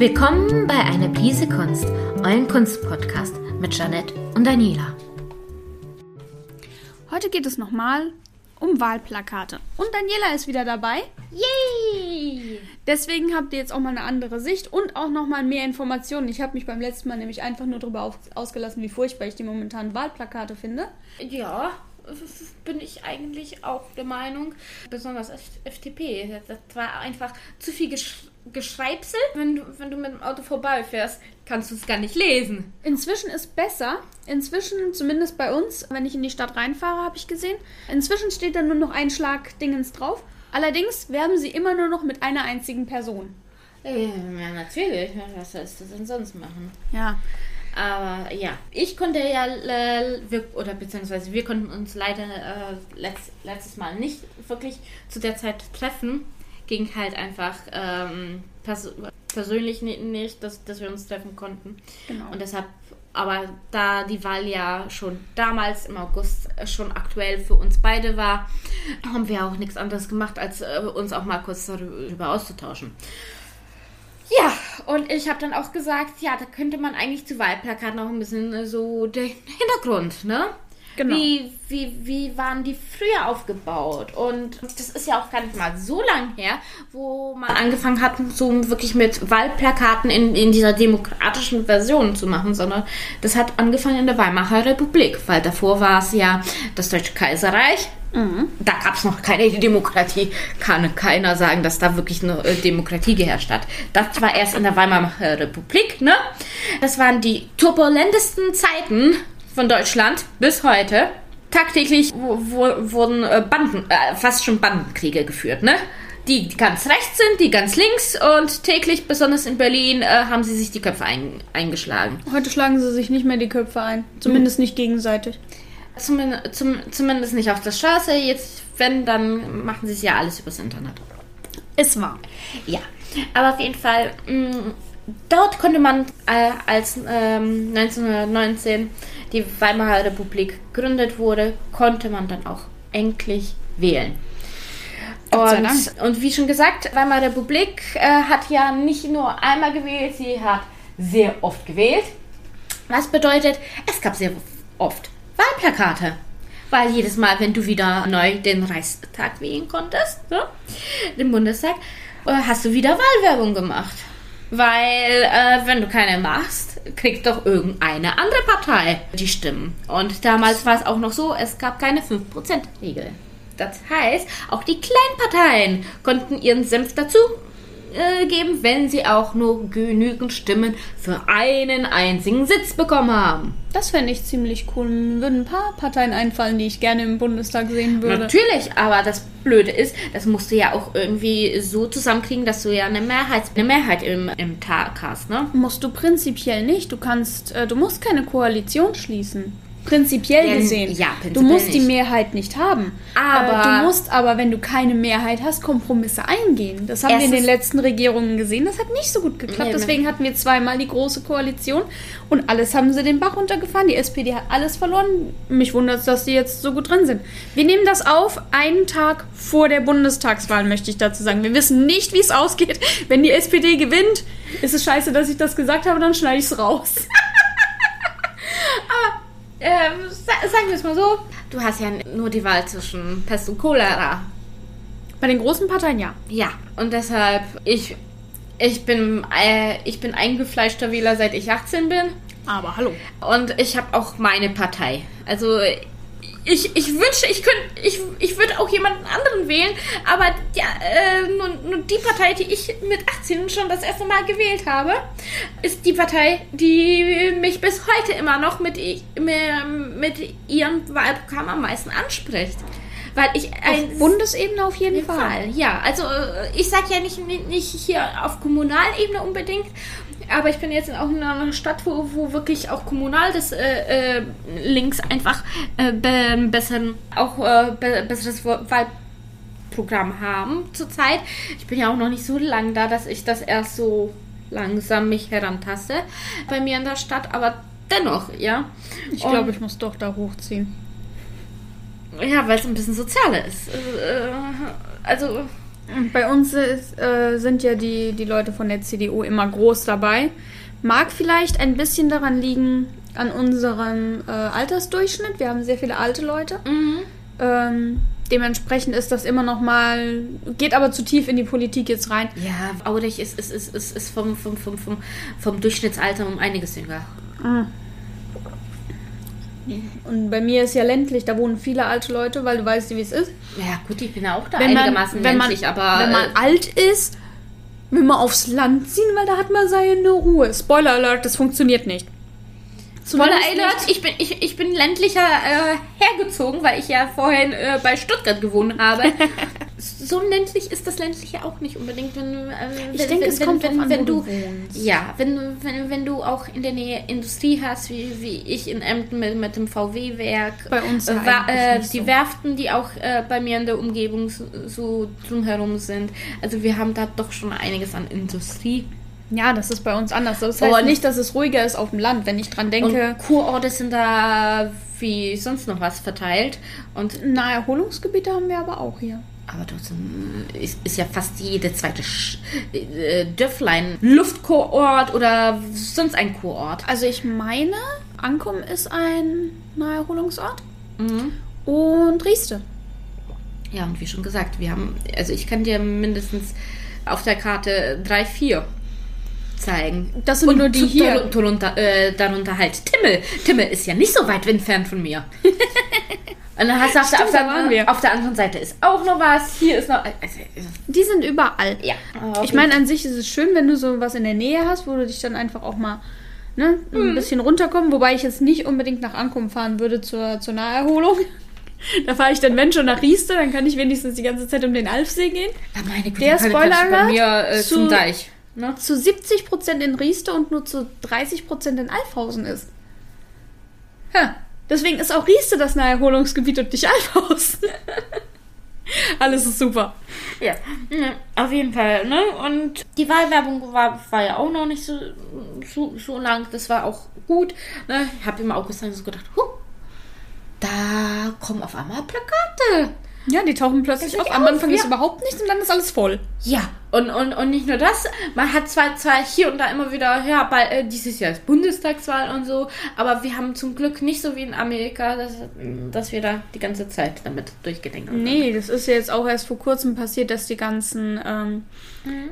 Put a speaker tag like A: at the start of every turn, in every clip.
A: Willkommen bei Eine Prise Kunst, euren Kunstpodcast mit Janette und Daniela.
B: Heute geht es nochmal um Wahlplakate. Und Daniela ist wieder dabei.
A: Yay!
B: Deswegen habt ihr jetzt auch mal eine andere Sicht und auch nochmal mehr Informationen. Ich habe mich beim letzten Mal nämlich einfach nur darüber ausgelassen, wie furchtbar ich die momentanen Wahlplakate finde.
C: Ja, bin ich eigentlich auch der Meinung. Besonders FDP. Das war einfach zu viel Gesch Geschreibsel. Wenn du, wenn du mit dem Auto vorbeifährst, kannst du es gar nicht lesen.
B: Inzwischen ist besser. Inzwischen, zumindest bei uns, wenn ich in die Stadt reinfahre, habe ich gesehen. Inzwischen steht da nur noch ein Schlag Dingens drauf. Allerdings werben sie immer nur noch mit einer einzigen Person.
C: Ja, natürlich. Was sollst du denn sonst machen?
B: Ja.
C: Aber ja, ich konnte ja, äh, wir, oder beziehungsweise wir konnten uns leider äh, letzt, letztes Mal nicht wirklich zu der Zeit treffen. Ging halt einfach ähm, pers persönlich nicht, dass, dass wir uns treffen konnten.
B: Genau.
C: Und deshalb, aber da die Wahl ja schon damals im August schon aktuell für uns beide war, haben wir auch nichts anderes gemacht, als äh, uns auch mal kurz darüber auszutauschen. Ja, und ich habe dann auch gesagt, ja, da könnte man eigentlich zu Wahlplakaten noch ein bisschen äh, so den Hintergrund, ne?
B: Genau.
C: Wie, wie, wie waren die früher aufgebaut? Und das ist ja auch gar nicht mal so lang her, wo man angefangen hat, so wirklich mit Wahlplakaten in, in dieser demokratischen Version zu machen, sondern das hat angefangen in der Weimarer Republik, weil davor war es ja das Deutsche Kaiserreich.
B: Mhm.
C: Da gab es noch keine Demokratie. Kann keiner sagen, dass da wirklich eine äh, Demokratie geherrscht hat. Das war erst in der Weimarer Republik, ne? Das waren die turbulentesten Zeiten von Deutschland bis heute. Tagtäglich wurden äh, Banden, äh, fast schon Bandenkriege geführt, ne? Die ganz rechts sind, die ganz links und täglich, besonders in Berlin, äh, haben sie sich die Köpfe ein, eingeschlagen.
B: Heute schlagen sie sich nicht mehr die Köpfe ein. Zumindest nicht gegenseitig.
C: Zumindest, zum, zumindest nicht auf der Straße. Jetzt, wenn, dann machen sie es ja alles übers Internet.
B: Ist wahr.
C: Ja, aber auf jeden Fall, mh, dort konnte man äh, als ähm, 1919 die Weimarer Republik gegründet wurde, konnte man dann auch endlich wählen. Und, und, wie schon gesagt, Weimarer Republik äh, hat ja nicht nur einmal gewählt, sie hat sehr oft gewählt. Was bedeutet, es gab sehr oft Wahlplakate. Weil jedes Mal, wenn du wieder neu den Reichstag wählen konntest, ne, den Bundestag, äh, hast du wieder Wahlwerbung gemacht. Weil, äh, wenn du keine machst, kriegt doch irgendeine andere Partei die Stimmen. Und damals war es auch noch so, es gab keine 5%-Regel. Das heißt, auch die Kleinparteien konnten ihren Senf dazu äh, geben, wenn sie auch nur genügend Stimmen für einen einzigen Sitz bekommen haben.
B: Das fände ich ziemlich cool. Mir würden ein paar Parteien einfallen, die ich gerne im Bundestag sehen würde.
C: Natürlich, aber das Blöde ist, das musst du ja auch irgendwie so zusammenkriegen, dass du ja eine Mehrheit, eine Mehrheit im, im Tag hast, ne?
B: Musst du prinzipiell nicht. Du kannst, äh, du musst keine Koalition schließen. Prinzipiell
C: Ja,
B: gesehen.
C: ja, prinzipiell
B: du musst die
C: nicht.
B: Mehrheit nicht haben.
C: Aber-
B: du musst aber, wenn du keine Mehrheit hast, Kompromisse eingehen. Das haben wir in den letzten Regierungen gesehen. Das hat nicht so gut geklappt.
C: Nee.
B: Deswegen hatten wir zweimal die große Koalition und alles haben sie den Bach runtergefahren. Die SPD hat alles verloren. Mich wundert es, dass die jetzt so gut drin sind. Wir nehmen das auf einen Tag vor der Bundestagswahl, möchte ich dazu sagen. Wir wissen nicht, wie es ausgeht. Wenn die SPD gewinnt, ist es scheiße, dass ich das gesagt habe, dann schneide ich es raus.
C: Ähm, sa sagen wir es mal so, du hast ja nur die Wahl zwischen Pest und Cholera.
B: Bei den großen Parteien ja.
C: Ja, und deshalb, ich, ich, bin, äh, ich bin eingefleischter Wähler, seit ich 18 bin.
B: Aber hallo.
C: Und ich habe auch meine Partei. Also ich, ich wünsche, ich könnte, ich, ich würde auch jemanden anderen wählen, aber ja, äh, nur, nur die Partei, die ich mit 18 schon das erste Mal gewählt habe, ist die Partei, die mich bis heute immer noch mit, mit, ihrem Wahlprogramm am meisten anspricht. Weil ich
B: Auf Bundesebene auf jeden Fall.
C: Fall, ja. Also äh, ich sag ja nicht, nicht hier auf Kommunalebene unbedingt, aber ich bin jetzt auch in einer Stadt, wo, wo wirklich auch kommunal das äh, äh, links einfach äh, be besseren, auch äh, be besseres Wahlprogramm haben zurzeit. Ich bin ja auch noch nicht so lang da, dass ich das erst so langsam mich herantaste bei mir in der Stadt, aber dennoch, ja.
B: Ich glaube, ich muss doch da hochziehen.
C: Ja, weil es ein bisschen sozialer ist. Äh, Also,
B: Bei uns ist, äh, sind ja die, die Leute von der CDU immer groß dabei. Mag vielleicht ein bisschen daran liegen, an unserem äh, Altersdurchschnitt. Wir haben sehr viele alte Leute. Ähm, dementsprechend ist das immer noch mal, geht aber zu tief in die Politik jetzt rein.
C: Ja, Aurich ist, ist, ist, ist, ist vom, vom, vom, vom, vom Durchschnittsalter um einiges jünger.
B: Und bei mir ist ja ländlich, da wohnen viele alte Leute, weil du weißt, wie es ist.
C: Ja, gut, ich bin ja auch da
B: Wenn man,
C: einigermaßen
B: wenn man,
C: ländlich, aber.
B: wenn man
C: äh,
B: alt ist, will man aufs Land ziehen, weil da hat man seine Ruhe. Spoiler Alert, das funktioniert nicht.
C: Spoiler Alert, ich bin, ich, ich bin ländlicher äh, hergezogen, weil ich ja vorhin äh, bei Stuttgart gewohnt habe. so ländlich ist das ländliche auch nicht unbedingt, wenn, äh,
B: Ich
C: wenn,
B: denke,
C: wenn,
B: es
C: wenn,
B: kommt
C: wenn, wenn
B: wo
C: du,
B: du
C: ja, wenn, wenn, wenn du auch in der Nähe Industrie hast, wie, wie ich in Emden mit, mit dem VW-Werk,
B: Bei uns
C: äh,
B: ja
C: äh,
B: nicht
C: die
B: so.
C: Werften, die auch äh, bei mir in der Umgebung so, so drumherum sind. Also wir haben da doch schon einiges an Industrie.
B: Ja, das ist bei uns anders. Das heißt
C: Und-
B: nicht, dass es ruhiger ist auf dem Land, wenn ich dran denke.
C: Und Kurorte sind da wie sonst noch was verteilt. Und
B: Naherholungsgebiete haben wir aber auch hier.
C: aber trotzdem ist, ist ja fast jede zweite Sch äh, Dörflein Luftkurort oder sonst ein Kurort.
B: Also ich meine, Ankum ist ein Naherholungsort
C: Mhm.
B: und Rieste.
C: Ja, und wie schon gesagt, wir haben, also ich kann dir mindestens auf der Karte drei, vier zeigen.
B: Das sind
C: Und
B: nur die hier.
C: dar- Darunter, äh, darunter halt Timmel. Timmel ist ja nicht so weit entfernt von mir. Und dann hast du auf, der, auf,
B: Stimmt, waren
C: der, auf der anderen Seite ist auch noch was. Hier ist noch. Also,
B: Die sind überall.
C: ja.
B: Ich meine, an sich ist es schön, wenn du so was in der Nähe hast, wo du dich dann einfach auch mal ne, ein bisschen runterkommen. Wobei ich jetzt nicht unbedingt nach Ankommen fahren würde zur, zur Naherholung. Da fahre ich dann, wenn schon, nach Rieste, dann kann ich wenigstens die ganze Zeit um den Alfsee gehen.
C: Ja, meine Güte,
B: Der Spoiler
C: bei mir äh,
B: zu-
C: zum Deich. Ne?
B: Zu 70% in Rieste und nur zu 30% in Alfhausen ist. Ja, deswegen ist auch Rieste das Naherholungsgebiet und nicht Alfhausen. Alles ist super.
C: Ja, ne, auf jeden Fall. Ne? Und die Wahlwerbung war, war ja auch noch nicht so, so, so lang. Das war auch gut. Ne? Ich habe im August dann so gedacht, huh, da kommen auf einmal Plakate.
B: Ja, die tauchen plötzlich auf. Am Anfang ist
C: ja.
B: überhaupt nichts und dann ist alles voll.
C: Ja, und, und, und nicht nur das, man hat zwar, zwar hier und da immer wieder, ja, bald, äh, dieses Jahr ist Bundestagswahl und so, aber wir haben zum Glück nicht so wie in Amerika, dass, dass wir da die ganze Zeit damit durchgedenkt haben.
B: Nee, das ist ja jetzt auch erst vor kurzem passiert, dass die ganzen, ähm,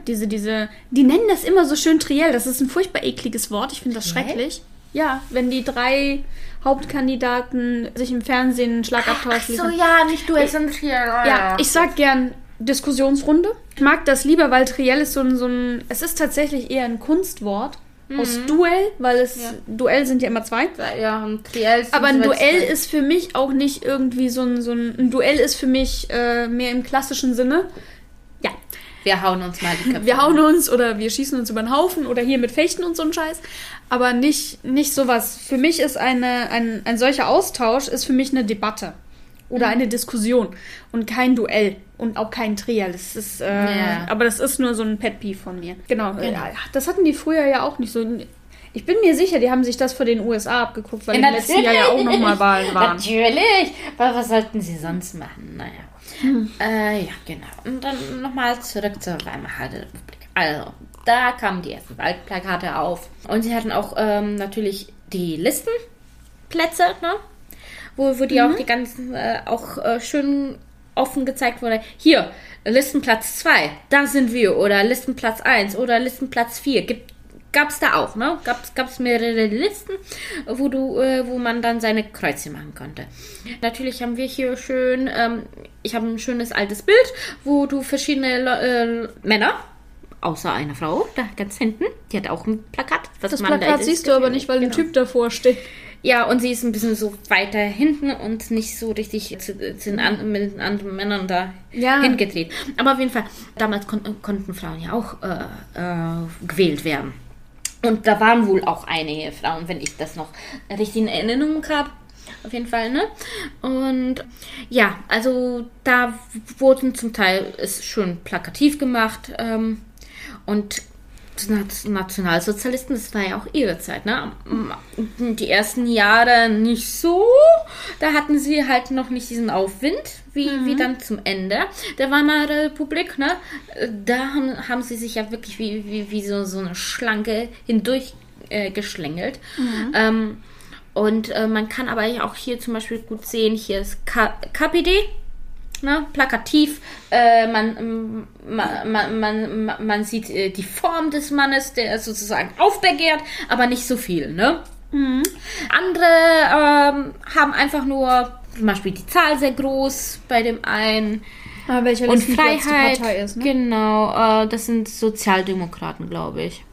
B: diese, diese, die nennen das immer so schön Triell. Das ist ein furchtbar ekliges Wort. Ich finde das schrecklich. Ja, wenn die drei Hauptkandidaten sich im Fernsehen einen Schlagabtausch
C: Ach so,
B: liefern.
C: ja, nicht du, es sind hier.
B: Ja, ich sag gern Diskussionsrunde. Ich mag das lieber, weil Triell ist so ein, so ein es ist tatsächlich eher ein Kunstwort aus Duell, weil es,
C: Ja.
B: Duell sind ja immer zwei.
C: Ja, und Triel sind
B: Aber ein Duell
C: drei.
B: ist für mich auch nicht irgendwie so ein, so ein, ein Duell ist für mich äh, mehr im klassischen Sinne.
C: Wir hauen uns mal die Köpfe.
B: wir hauen uns oder wir schießen uns über den Haufen oder hier mit Fechten und so ein Scheiß. Aber nicht, nicht sowas. Für mich ist eine, ein, ein solcher Austausch ist für mich eine Debatte oder
C: Mhm.
B: eine Diskussion und kein Duell und auch kein Trial. Das ist, äh,
C: Ja.
B: aber das ist nur so ein Pet Peeve von mir. Genau.
C: Genau.
B: Ja, das hatten die früher ja auch nicht so. Ich bin mir sicher, die haben sich das vor den USA abgeguckt, weil
C: Ja,
B: im letzten Jahr ja auch nochmal Wahlen waren.
C: Natürlich. Was, was sollten sie sonst machen? Naja. Äh, ja, genau. Und dann nochmal zurück zur Weimarer Republik. Also, da kamen die ersten Waldplakate auf. Und sie hatten auch ähm, natürlich die Listenplätze, ne? Wo, wo die auch die ganzen, äh, auch äh, schön offen gezeigt wurde. Hier, Listenplatz 2, da sind wir. Oder Listenplatz 1 oder Listenplatz 4. Gibt Gab's da auch, ne? Gab's, gab's mehrere Listen, wo du, äh, wo man dann seine Kreuze machen konnte. Natürlich haben wir hier schön, ähm, ich habe ein schönes altes Bild, wo du verschiedene Le äh, Männer, außer einer Frau, da ganz hinten, die hat auch ein Plakat. Was
B: Das
C: man da
B: Plakat siehst du aber nicht, weil ein
C: Genau.
B: Typ davor steht.
C: Ja, und sie ist ein bisschen so weiter hinten und nicht so richtig zu, zu den an, mit den anderen Männern da
B: Ja.
C: hingedreht. Aber auf jeden Fall, damals kon konnten Frauen ja auch äh, äh, gewählt werden. Und da waren wohl auch einige Frauen, wenn ich das noch richtig in Erinnerung habe. Auf jeden Fall, ne? Und ja, also da wurden zum Teil ist schön plakativ gemacht. Ähm, und Nationalsozialisten, das war ja auch ihre Zeit, ne? Die ersten Jahre nicht so. Da hatten sie halt noch nicht diesen Aufwind, wie, mhm. wie dann zum Ende der Weimarer Republik, ne? Da haben, haben sie sich ja wirklich wie, wie, wie so, so eine Schlange hindurch äh, geschlängelt. Mhm. Ähm, und äh, man kann aber auch hier zum Beispiel gut sehen, hier ist K KPD, ne, plakativ. Äh, man, man, man, man, man sieht äh, die Form des Mannes, der sozusagen aufbegehrt, aber nicht so viel. Ne? Mhm. Andere ähm, haben einfach nur zum Beispiel die Zahl sehr groß bei dem einen.
B: Ah, welcher
C: und Freiheit. Ist, ne? Genau, äh, das sind Sozialdemokraten, glaube ich.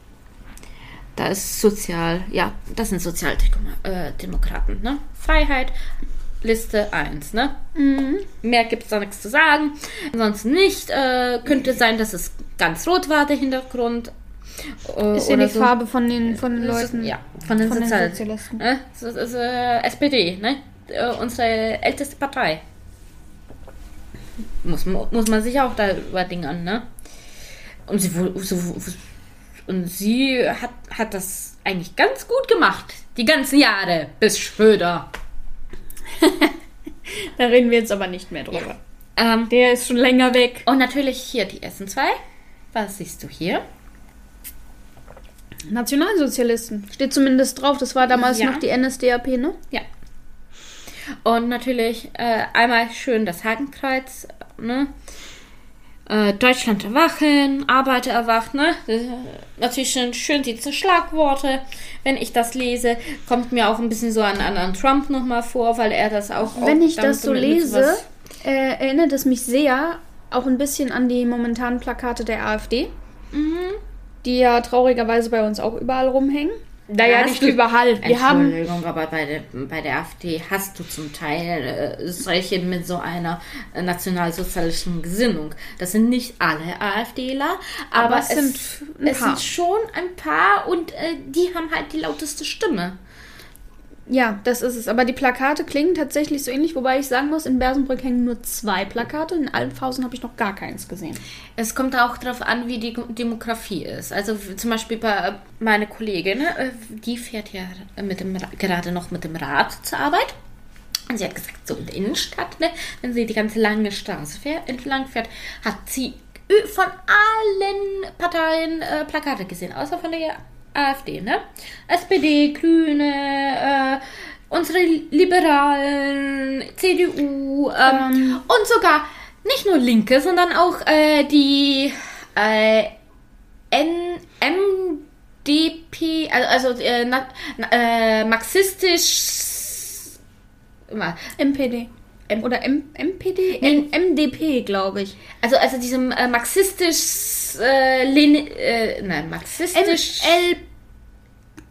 C: Da ist Sozial, ja, das sind Sozialdemokraten, ne? Freiheit, Liste 1, ne? Mhm. Mehr gibt es da nichts zu sagen. Ansonsten nicht. Äh, könnte sein, dass es ganz rot war, der Hintergrund.
B: Äh, ist ja die so. Farbe von den, von den Leuten.
C: Ist, ja, von den, von Sozial den Sozialisten. Ne? Das ist äh, SPD, ne? Äh, unsere älteste Partei. Muss, muss man sich auch da überdingen, ne? Und sie, so, und sie hat, hat das eigentlich ganz gut gemacht. Die ganzen Jahre bis Schröder.
B: da reden wir jetzt aber nicht mehr drüber. Ja. Ähm, Der ist schon länger weg.
C: Und natürlich hier die Essen 2. Was siehst du hier?
B: Nationalsozialisten. Steht zumindest drauf. Das war damals ja. noch die NSDAP, ne?
C: Ja. Und natürlich äh, einmal schön das Hakenkreuz, ne? Äh, Deutschland erwachen, Arbeiter erwachen, ne? Natürlich schön, schön diese Schlagworte. Wenn ich das lese, kommt mir auch ein bisschen so an, an, an Trump nochmal vor, weil er das auch.
B: Wenn auch ich das so lese, äh, erinnert es mich sehr auch ein bisschen an die momentanen Plakate der AfD, mhm. die ja traurigerweise bei uns auch überall rumhängen.
C: Naja, nicht überall. Wir Entschuldigung, haben aber bei der, bei der AfD hast du zum Teil äh, solche mit so einer nationalsozialistischen Gesinnung. Das sind nicht alle AfDler, aber, aber es, sind, es sind schon ein paar und äh, die haben halt die lauteste Stimme.
B: Ja, das ist es. Aber die Plakate klingen tatsächlich so ähnlich, wobei ich sagen muss, in Bersenbrück hängen nur zwei Plakate. In Alpfhausen habe ich noch gar keins gesehen.
C: Es kommt auch darauf an, wie die Demografie ist. Also zum Beispiel bei meine Kollegin, äh, die fährt ja mit dem, gerade noch mit dem Rad zur Arbeit. Und sie hat gesagt, so in der Innenstadt, ne, wenn sie die ganze lange Straße fährt, entlang fährt, hat sie von allen Parteien äh, Plakate gesehen, außer von der AfD, ne? SPD, Grüne, äh, unsere Liberalen, CDU ähm, ähm. und sogar nicht nur Linke, sondern auch äh, die äh, N MDP, also, also äh, na, äh, marxistisch
B: MPD. M Oder M MPD? M MDP, glaube ich.
C: Also, also diesem äh, marxistisch, äh, Len äh, nein, marxistisch.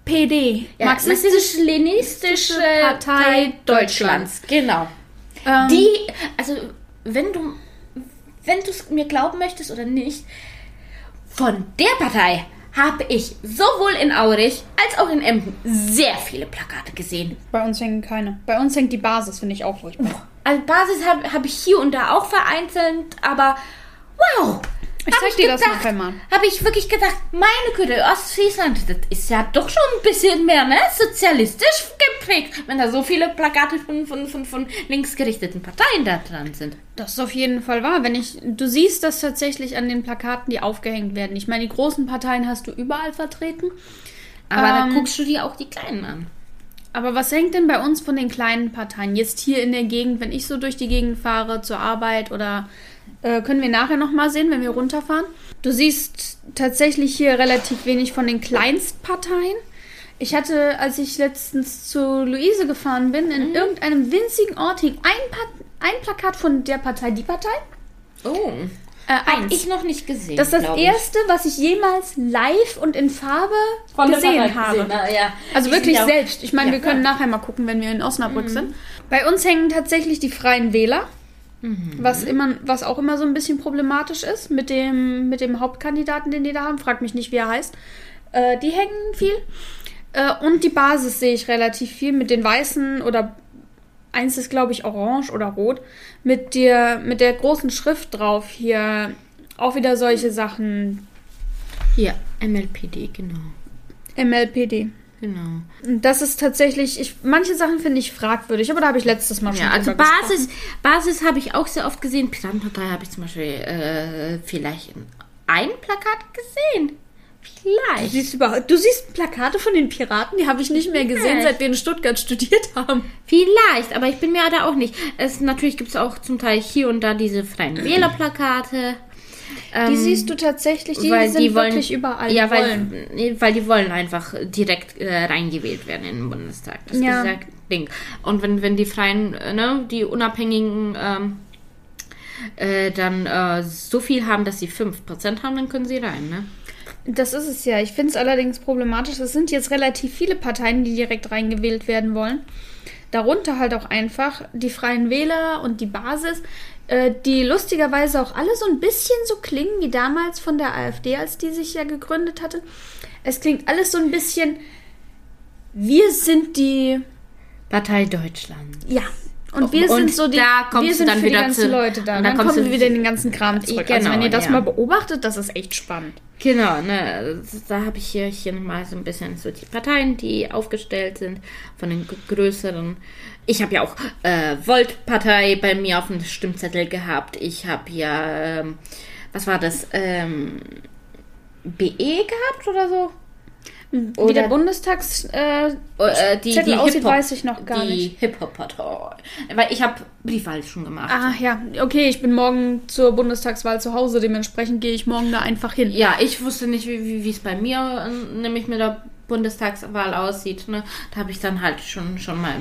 B: MLPD.
C: Ja, marxistisch-leninistische Partei Deutschlands. Genau. Ähm. Die, also, wenn du, wenn du es mir glauben möchtest oder nicht, von der Partei habe ich sowohl in Aurich als auch in Emden sehr viele Plakate gesehen.
B: Bei uns hängen keine. Bei uns hängt die Basis, finde ich auch furchtbar.
C: Also Basis habe hab ich hier und da auch vereinzelt, aber wow!
B: Ich zeig dir gedacht, das noch einmal.
C: Habe ich wirklich gedacht, meine Güte, Ostfriesland, das ist ja doch schon ein bisschen mehr, ne? Sozialistisch geprägt, wenn da so viele Plakate von, von, von, von linksgerichteten Parteien da dran sind.
B: Das ist auf jeden Fall wahr. Wenn ich, du siehst das tatsächlich an den Plakaten, die aufgehängt werden. Ich meine, die großen Parteien hast du überall vertreten.
C: Aber ähm, da guckst du dir auch die kleinen an.
B: Aber was hängt denn bei uns von den kleinen Parteien? Jetzt hier in der Gegend, wenn ich so durch die Gegend fahre zur Arbeit oder äh, können wir nachher nochmal sehen, wenn wir runterfahren. Du siehst tatsächlich hier relativ wenig von den Kleinstparteien. Ich hatte, als ich letztens zu Luise gefahren bin, in mhm. irgendeinem winzigen Ort hing ein, ein Plakat von der Partei Die Partei.
C: Oh. Äh, Habe ich noch nicht gesehen.
B: Das ist das erste, was ich jemals live und in Farbe Von gesehen habe. Gesehen, ja. Also die wirklich selbst. Ich meine, ja, wir können klar. nachher mal gucken, wenn wir in Osnabrück mhm. sind. Bei uns hängen tatsächlich die Freien Wähler. Mhm. Was, immer, was auch immer so ein bisschen problematisch ist mit dem, mit dem Hauptkandidaten, den die da haben. Frag mich nicht, wie er heißt. Äh, die hängen viel. Äh, und die Basis sehe ich relativ viel mit den weißen oder eins ist, glaube ich, orange oder rot mit der, mit der großen Schrift drauf hier auch wieder solche Sachen.
C: Ja, MLPD, genau.
B: MLPD.
C: Genau.
B: Das ist tatsächlich, ich, manche Sachen finde ich fragwürdig, aber da habe ich letztes Mal schon
C: Ja, also Basis,
B: gesprochen.
C: Basis habe ich auch sehr oft gesehen. Piratenpartei habe ich zum Beispiel äh, vielleicht in ein Plakat gesehen.
B: Du
C: Vielleicht.
B: siehst, überhaupt, du siehst Plakate von den Piraten, die habe ich nicht mehr gesehen, seit wir in Stuttgart studiert haben.
C: Vielleicht, aber ich bin mir da auch nicht. Es, natürlich gibt es auch zum Teil hier und da diese freien Wählerplakate.
B: Die
C: Ähm,
B: siehst du tatsächlich, die
C: weil
B: sind
C: die wollen,
B: wirklich überall.
C: Ja,
B: die
C: weil,
B: wollen.
C: weil die wollen einfach direkt äh, reingewählt werden in den Bundestag. Das
B: Ja.
C: ist das Ding. Und wenn, wenn die Freien, äh, ne, die Unabhängigen ähm, äh, dann äh, so viel haben, dass sie 5% haben, dann können sie rein, ne?
B: Das ist es ja. Ich finde es allerdings problematisch. Es sind jetzt relativ viele Parteien, die direkt reingewählt werden wollen. Darunter halt auch einfach die Freien Wähler und die Basis, äh, die lustigerweise auch alle so ein bisschen so klingen wie damals von der AfD, als die sich ja gegründet hatte. Es klingt alles so ein bisschen, wir sind die,
C: Partei Deutschland.
B: ja. Und wir
C: Und
B: sind so die,
C: da kommst
B: wir sind
C: dann
B: für
C: wieder
B: die ganzen
C: zu-
B: Leute da.
C: und dann
B: dann, kommen wir wieder in den ganzen Kram zurück. also
C: Genau,
B: wenn ihr das
C: ja.
B: mal beobachtet, das ist echt spannend.
C: Genau, ne, da habe ich hier, hier nochmal so ein bisschen so die Parteien, die aufgestellt sind, von den größeren. Ich habe ja auch äh, Volt-Partei bei mir auf dem Stimmzettel gehabt. Ich habe ja, ähm, was war das, ähm, BE gehabt oder so?
B: Wie
C: Oder-
B: der Bundestags... Äh,
C: Äh, die,
B: Zettel
C: die
B: aussieht, weiß ich noch gar
C: die
B: nicht.
C: Hip-Hop-Partei. Weil ich habe Briefwahl schon gemacht.
B: Ah ja, okay, ich bin morgen zur Bundestagswahl zu Hause, dementsprechend gehe ich morgen da einfach hin.
C: Ja, ich wusste nicht, wie es bei mir äh, nämlich mit der Bundestagswahl aussieht. Ne? Da habe ich dann halt schon, schon mal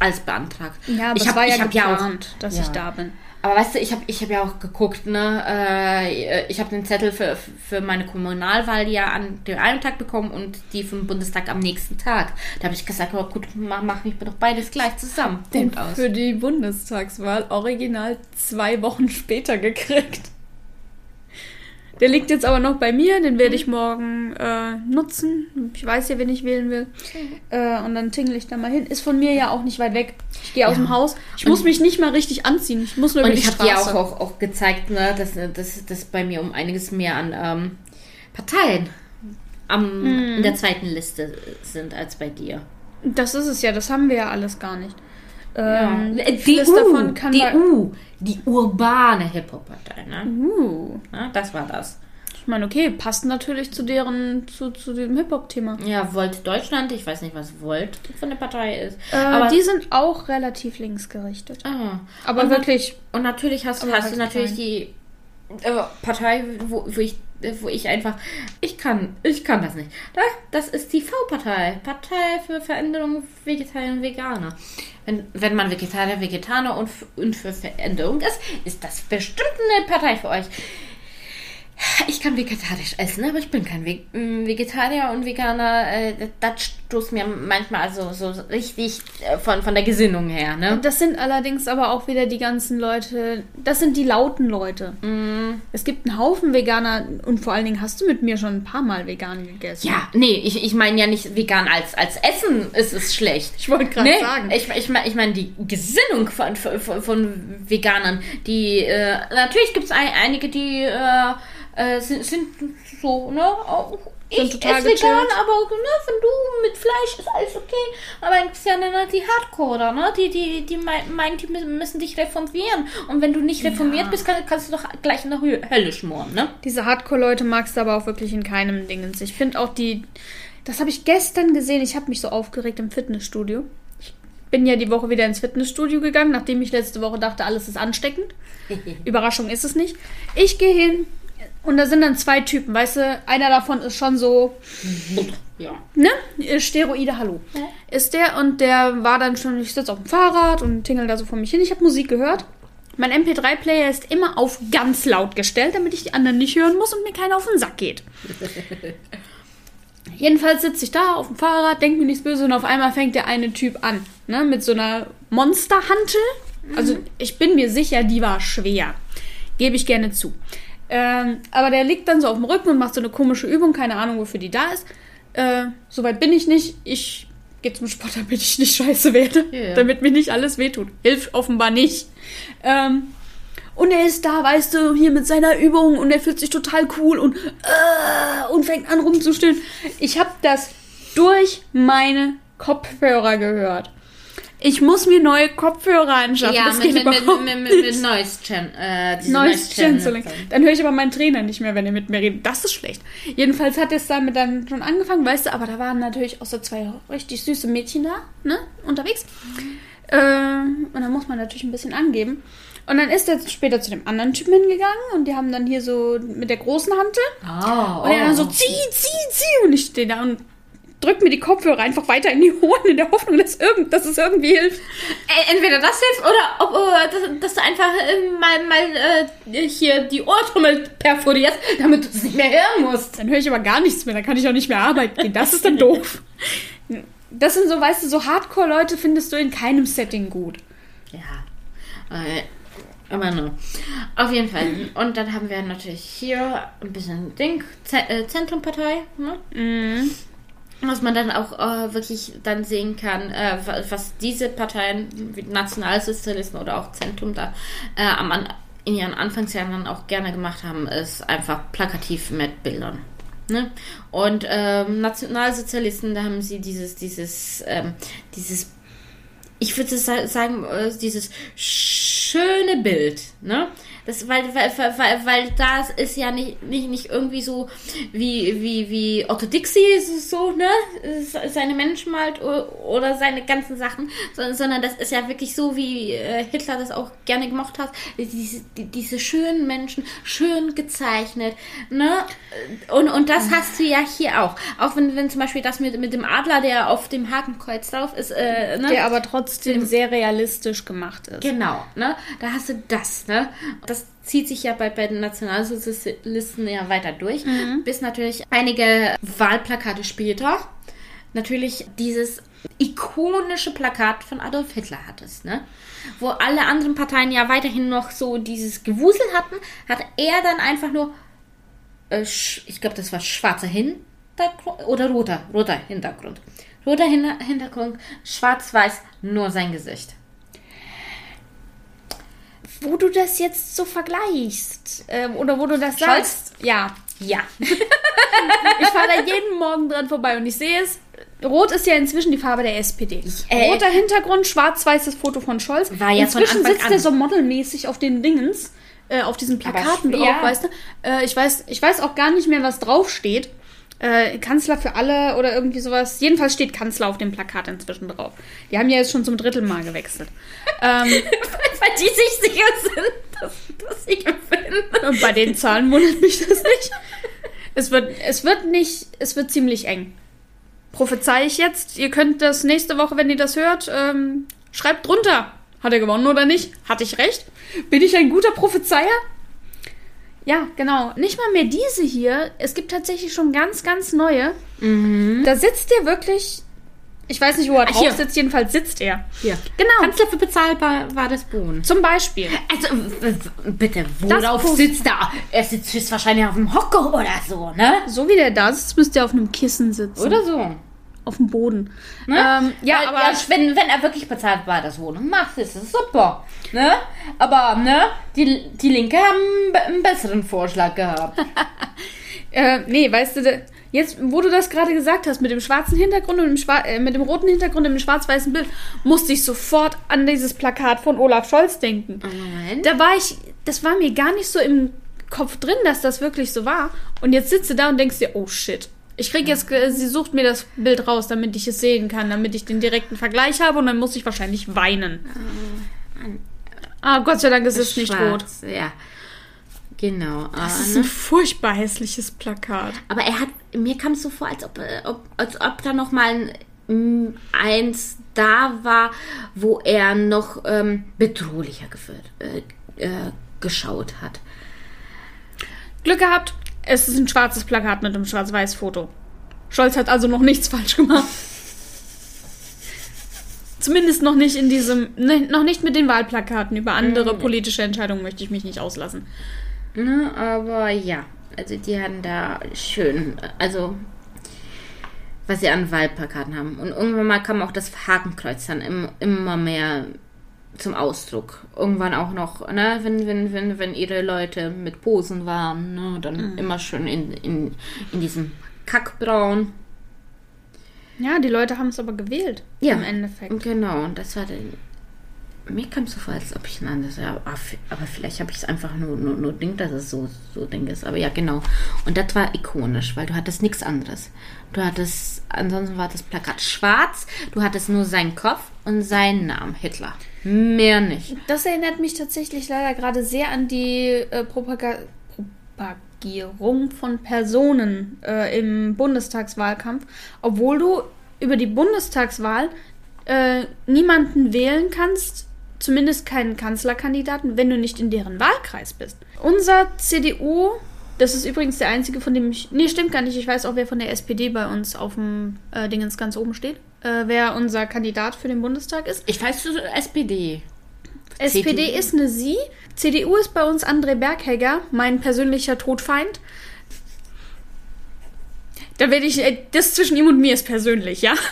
C: alles beantragt.
B: Ja, aber
C: ich
B: es
C: hab-
B: war ja
C: ich hab ja auch-
B: dass
C: ja.
B: ich da bin.
C: Aber weißt du, ich habe ich hab ja auch geguckt, ne? Äh, ich habe den Zettel für, für meine Kommunalwahl ja an dem einen Tag bekommen und die vom Bundestag am nächsten Tag. Da habe ich gesagt, oh gut, mach, mach mich doch beides gleich zusammen. Punkt aus.
B: für die Bundestagswahl original zwei Wochen später gekriegt. Der liegt jetzt aber noch bei mir, den werde ich morgen äh, nutzen. Ich weiß ja, wen ich wählen will. Äh, und dann tingle ich da mal hin. Ist von mir ja auch nicht weit weg. Ich gehe aus
C: Ja.
B: dem Haus. Ich muss mich nicht mal richtig anziehen. Ich muss nur
C: Und
B: über die
C: ich habe dir
B: Straße.
C: auch, auch, auch gezeigt, ne, dass, dass, dass bei mir um einiges mehr an ähm, Parteien am,
B: Mhm.
C: in der zweiten Liste sind als bei dir.
B: Das ist es ja, das haben wir ja alles gar nicht. Ähm,
C: Äh, die U,
B: davon kann
C: die U, die urbane Hip-Hop-Partei, ne?
B: Uh,
C: Ja, das war das.
B: ich meine, okay, passt natürlich zu deren, zu, zu dem Hip-Hop-Thema.
C: Ja, Volt Deutschland, ich weiß nicht, was Volt von der Partei ist.
B: Äh,
C: aber
B: die sind auch relativ linksgerichtet.
C: ah,
B: Aber
C: und,
B: wirklich,
C: Und natürlich hast, hast
B: halt
C: du natürlich die äh, Partei, wo, wo ich wo ich einfach, ich kann, ich kann das nicht. Da, das ist die V-Partei. Partei für Veränderung Vegetarier und Veganer. Wenn, wenn man Vegetarier, Veganer und, und für Veränderung ist, ist das bestimmt eine Partei für euch. Ich kann vegetarisch essen, aber ich bin kein Ve m, Vegetarier und Veganer. Äh, das stoßt mir manchmal also so richtig äh, von, von der Gesinnung her, ne?
B: das sind allerdings aber auch wieder die ganzen Leute, das sind die lauten Leute. Es gibt einen Haufen Veganer und vor allen Dingen hast du mit mir schon ein paar Mal vegan gegessen.
C: Ja, nee, ich, ich meine ja nicht vegan als, als Essen ist es schlecht.
B: Ich wollte gerade
C: Nee,
B: sagen.
C: ich, ich meine ich mein die Gesinnung von, von, von Veganern. Die, äh, natürlich gibt es ein, einige, die äh, äh, sind, sind so, ne? auch-
B: Sind
C: Ich
B: total
C: esse vegan, aber ne, wenn du mit Fleisch ist alles okay. Aber dann gibt's ja ne, die Hardcore, ne? Die, die, die mei- meinen, die mü- müssen dich reformieren. Und wenn du nicht reformiert bist, kann, kannst du doch gleich in der Hö- Hölle schmoren, ne?
B: Diese Hardcore-Leute magst du aber auch wirklich in keinem Dingens. Ich finde auch die. Das habe ich gestern gesehen. Ich habe mich so aufgeregt im Fitnessstudio. Ich bin ja die Woche wieder ins Fitnessstudio gegangen, nachdem ich letzte Woche dachte, alles ist ansteckend. Überraschung ist es nicht. Ich gehe hin und da sind dann zwei Typen. Weißt du, einer davon ist schon so
C: Ja.
B: ne? Steroide, hallo. Ist der und der war dann schon, ich sitze auf dem Fahrrad und tingel da so vor mich hin. Ich habe Musik gehört. Mein MP3-Player ist immer auf ganz laut gestellt, damit ich die anderen nicht hören muss und mir keiner auf den Sack geht. Jedenfalls sitze ich da auf dem Fahrrad, denke mir nichts Böses und auf einmal fängt der eine Typ an, ne, mit so einer Monsterhantel. Also ich bin mir sicher, die war schwer. Gebe ich gerne zu. Ähm, aber der liegt dann so auf dem Rücken und macht so eine komische Übung, keine Ahnung, wofür die da ist. Äh, Soweit bin ich nicht. Ich gehe zum Sport, damit ich nicht scheiße werde.
C: Ja.
B: Damit mir nicht alles wehtut. Hilft offenbar nicht. Ähm, und er ist da, weißt du, hier mit seiner Übung und er fühlt sich total cool und, äh, und fängt an rumzustöhnen. Ich habe das durch meine Kopfhörer gehört. Ich muss mir neue Kopfhörer anschaffen.
C: Ja,
B: das
C: mit,
B: geht
C: mit, mit,
B: überhaupt
C: mit,
B: nicht.
C: mit, mit Noise, Chan äh,
B: Noise Cancelling.
C: Cancelling.
B: Dann höre ich aber meinen Trainer nicht mehr, wenn er mit mir redet. Das ist schlecht. Jedenfalls hat es damit dann schon angefangen, weißt du, aber da waren natürlich auch so zwei richtig süße Mädchen da, ne, unterwegs. Äh, und dann muss man natürlich ein bisschen angeben. Und dann ist er später zu dem anderen Typen hingegangen und die haben dann hier so mit der großen Hantel.
C: Oh,
B: Und er dann so, zieh, zieh, zieh. Und ich stehe da und drück mir die Kopfhörer einfach weiter in die Ohren in der Hoffnung, dass, irgend, dass es irgendwie hilft.
C: Äh, Entweder das hilft oder ob, äh, dass, dass du einfach äh, mal, mal äh, hier die Ohrtrommel perforierst, damit du es nicht mehr hören musst.
B: Dann höre ich aber gar nichts mehr, dann kann ich auch nicht mehr arbeiten gehen. Das ist dann doof. Das sind so, weißt du, so Hardcore-Leute findest du in keinem Setting gut.
C: Ja. Äh, aber no. Auf jeden Fall. Und dann haben wir natürlich hier ein bisschen Ding, Z äh, Zentrumpartei, ne? Was man dann auch äh, wirklich dann sehen kann, äh, wa- was diese Parteien, wie Nationalsozialisten oder auch Zentrum da äh, am in ihren Anfangsjahren dann auch gerne gemacht haben, ist einfach plakativ mit Bildern. Ne? Und ähm, Nationalsozialisten, da haben sie dieses, dieses, ähm, dieses ich würde sa- sagen, äh, dieses schöne Bild, ne? Das, weil, weil, weil, weil das ist ja nicht, nicht, nicht irgendwie so wie, wie, wie Otto Dixie so, ne? Seine Menschen malt oder seine ganzen Sachen, sondern, sondern das ist ja wirklich so, wie äh, Hitler das auch gerne gemocht hat. Diese, die, diese schönen Menschen, schön gezeichnet, ne? Und, und das hast du ja hier auch. Auch wenn, wenn zum Beispiel das mit, mit dem Adler, der auf dem Hakenkreuz drauf ist, äh, ne?
B: Der aber trotzdem sehr realistisch gemacht ist.
C: Genau, ne? Da hast du das, ne? Das zieht sich ja bei, bei den Nationalsozialisten ja weiter durch, bis natürlich einige Wahlplakate später natürlich dieses ikonische Plakat von Adolf Hitler hattest, ne? Wo alle anderen Parteien ja weiterhin noch so dieses Gewusel hatten, hat er dann einfach nur, äh, ich glaube, das war schwarzer Hintergrund oder roter, roter Hintergrund. Roter Hin Hintergrund, schwarz-weiß, nur sein Gesicht.
B: Wo du das jetzt so vergleichst, ähm, oder wo du das
C: Scholz?
B: sagst. Ja.
C: Ja.
B: Ich fahre da jeden Morgen dran vorbei und ich sehe es. Rot ist ja inzwischen die Farbe der SPD.
C: äh,
B: Roter Hintergrund, schwarz-weißes Foto von Scholz.
C: War ja
B: inzwischen sitzt
C: an.
B: er so modelmäßig auf den Dingens, äh, auf diesen Plakaten drauf,
C: ja.
B: weißt du. Äh, ich, weiß, ich weiß auch gar nicht mehr, was draufsteht. Äh, Kanzler für alle oder irgendwie sowas. Jedenfalls steht Kanzler auf dem Plakat inzwischen drauf. Die haben ja jetzt schon zum dritten Mal gewechselt. ähm,
C: Weil die sich sicher sind, dass, dass sie gewinnen.
B: Und bei den Zahlen wundert mich das nicht. Es wird, es wird nicht, es wird ziemlich eng. Prophezei ich jetzt. Ihr könnt das nächste Woche, wenn ihr das hört, ähm, schreibt drunter. Hat er gewonnen oder nicht? Hatte ich recht? Bin ich ein guter Prophezeier? Ja, genau. Nicht mal mehr diese hier. Es gibt tatsächlich schon ganz, ganz neue. Da sitzt er wirklich. Ich weiß nicht, wo er
C: Ach,
B: drauf sitzt. Jedenfalls sitzt er.
C: Hier.
B: Genau.
C: Kanzler für bezahlbar war das Bohnen.
B: Zum Beispiel.
C: Also, bitte,
B: Das
C: worauf
B: Post-
C: sitzt er? Er sitzt wahrscheinlich auf dem Hocker oder so, ne?
B: So wie der da sitzt, müsste er auf einem Kissen sitzen.
C: Oder so.
B: Auf dem Boden.
C: Ne?
B: Ähm, ja,
C: Weil,
B: aber
C: ja, wenn, wenn er wirklich bezahlbar das Wohnung macht, ist es super. Ne? Aber, ne? Die, die Linke haben einen be- einen besseren Vorschlag gehabt.
B: Äh, nee, weißt du, jetzt, wo du das gerade gesagt hast, mit dem schwarzen Hintergrund und dem, Schwa äh, mit dem roten Hintergrund und dem schwarz-weißen Bild, musste ich sofort an dieses Plakat von Olaf Scholz denken.
C: Moment.
B: Da war ich, das war mir gar nicht so im Kopf drin, dass das wirklich so war. Und jetzt sitzt du da und denkst dir, oh shit. Ich krieg jetzt, äh, sie sucht mir das Bild raus, damit ich es sehen kann, damit ich den direkten Vergleich habe und dann muss ich wahrscheinlich weinen. Ah, Gott sei Dank ist es nicht rot.
C: Schwarz, Ja. Genau.
B: Das
C: äh,
B: ist
C: ne?
B: ein furchtbar hässliches Plakat.
C: Aber er hat, mir kam es so vor, als ob, äh, ob, als ob da noch mal ein, eins da war, wo er noch ähm, bedrohlicher geführt, äh, äh, geschaut hat.
B: Glück gehabt, es ist ein schwarzes Plakat mit einem Schwarz-Weiß-Foto. Scholz hat also noch nichts falsch gemacht. Zumindest noch nicht in diesem, ne, noch nicht mit den Wahlplakaten. Über andere politische Entscheidungen möchte ich mich nicht auslassen.
C: Ne, aber ja, also die hatten da schön, also was sie an Wahlplakaten haben. Und irgendwann mal kam auch das Hakenkreuz dann im, immer mehr zum Ausdruck. Irgendwann auch noch, ne, wenn, wenn, wenn, wenn ihre Leute mit Posen waren, ne, dann
B: Mhm.
C: immer schön in, in, in diesem Kackbraun.
B: Ja, die Leute haben es aber gewählt.
C: Ja.
B: Im Endeffekt.
C: Genau, und das war dann. Mir kam es so vor, als ob ich ein anderes. Aber vielleicht habe ich es einfach nur, nur, nur Ding, dass es so, so Ding ist. Aber ja, genau. Und das war ikonisch, weil du hattest nichts anderes. Du hattest, ansonsten war das Plakat schwarz, du hattest nur seinen Kopf und seinen Namen, Hitler. Mehr nicht.
B: Das erinnert mich tatsächlich leider gerade sehr an die äh, Propaga Propagierung von Personen äh, im Bundestagswahlkampf, obwohl du über die Bundestagswahl äh, niemanden wählen kannst, zumindest keinen Kanzlerkandidaten, wenn du nicht in deren Wahlkreis bist. Unser CDU, das ist übrigens der einzige, von dem ich. Nee, stimmt gar nicht. Ich weiß auch, wer von der SPD bei uns auf dem äh, Dingens ganz oben steht. Äh, wer unser Kandidat für den Bundestag ist.
C: Ich weiß, du SPD.
B: SPD
C: CDU.
B: ist eine Sie. CDU ist bei uns André Berghegger, mein persönlicher Todfeind. Da werde ich, äh, das zwischen ihm und mir ist persönlich, ja?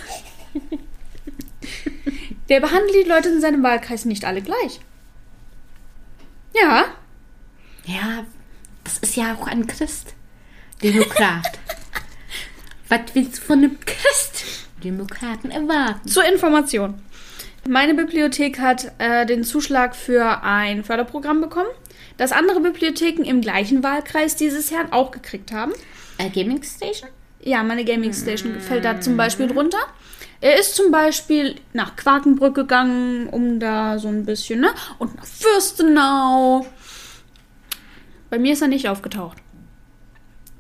B: Der behandelt die Leute in seinem Wahlkreis nicht alle gleich. Ja,
C: Ja, das ist ja auch ein Christ. Demokrat. Was willst du von einem Christ? Demokraten erwarten.
B: zur Information. Meine Bibliothek hat äh, den Zuschlag für ein Förderprogramm bekommen, das andere Bibliotheken im gleichen Wahlkreis dieses Jahr auch gekriegt haben.
C: Äh, Gaming Station?
B: Ja, meine Gaming Station fällt da zum Beispiel drunter. Er ist zum Beispiel nach Quakenbrück gegangen, um da so ein bisschen, ne? Und nach Fürstenau. Bei mir ist er nicht aufgetaucht.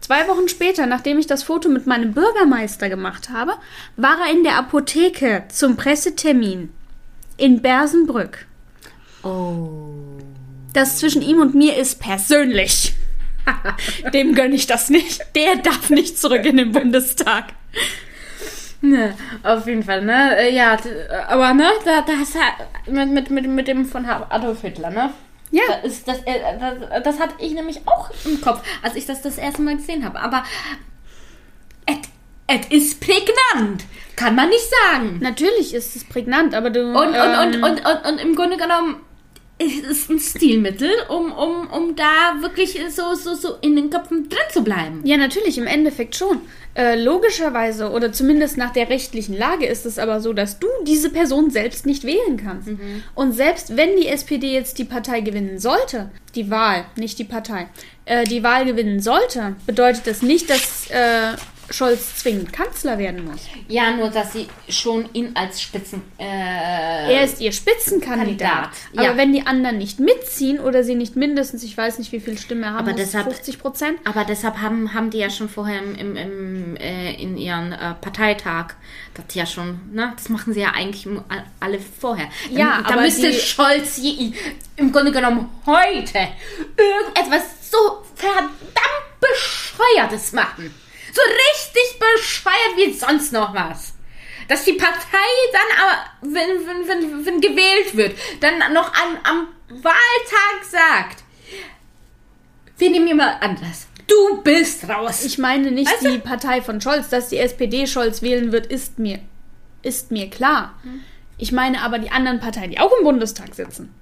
B: Zwei Wochen später, nachdem ich das Foto mit meinem Bürgermeister gemacht habe, war er in der Apotheke zum Pressetermin in Bersenbrück.
C: Oh.
B: Das zwischen ihm und mir ist persönlich. Dem gönne ich das nicht. Der darf nicht zurück in den Bundestag.
C: Ne, auf jeden Fall, ne? Äh, Ja, d- aber ne, da, da hast du mit, mit, mit, mit dem von Adolf Hitler, ne?
B: Ja.
C: Das, ist, das, äh, das, das hatte ich nämlich auch im Kopf, als ich das das erste Mal gesehen habe. Aber es ist prägnant, kann man nicht sagen.
B: Natürlich ist es prägnant, aber du.
C: Und, und,
B: ähm,
C: und, und, und, und im Grunde genommen ist ein Stilmittel, um, um, um da wirklich so, so, so in den Köpfen drin zu bleiben.
B: Ja, natürlich, im Endeffekt schon. Äh, logischerweise, oder zumindest nach der rechtlichen Lage, ist es aber so, dass du diese Person selbst nicht wählen kannst. Und selbst wenn die SPD jetzt die Partei gewinnen sollte, die Wahl, nicht die Partei, äh, die Wahl gewinnen sollte, bedeutet das nicht, dass äh, Scholz zwingend Kanzler werden muss.
C: Ja, nur dass sie schon ihn als Spitzen. Äh,
B: Er ist ihr Spitzenkandidat.
C: Kandidat,
B: Aber
C: ja.
B: wenn die anderen nicht mitziehen oder sie nicht mindestens, ich weiß nicht, wie viel Stimmen er haben
C: Aber
B: muss,
C: deshalb-
B: 50 Prozent,
C: Aber deshalb haben, haben die ja schon vorher im, im, im, äh, in ihren äh, Parteitag das ja schon, ne? Das machen sie ja eigentlich alle vorher. Dann,
B: Ja,
C: da
B: aber
C: müsste
B: die-
C: Scholz je, im Grunde genommen heute irgendetwas so verdammt bescheuertes machen. So richtig bescheuert wie sonst noch was. Dass die Partei dann aber, wenn, wenn, wenn, wenn gewählt wird, dann noch an, am Wahltag sagt, wir nehmen jemand anders. Du bist raus.
B: Ich meine nicht
C: Weißt du?
B: die Partei von Scholz, dass die SPD Scholz wählen wird, ist mir, ist mir klar. Ich meine aber die anderen Parteien, die auch im Bundestag sitzen.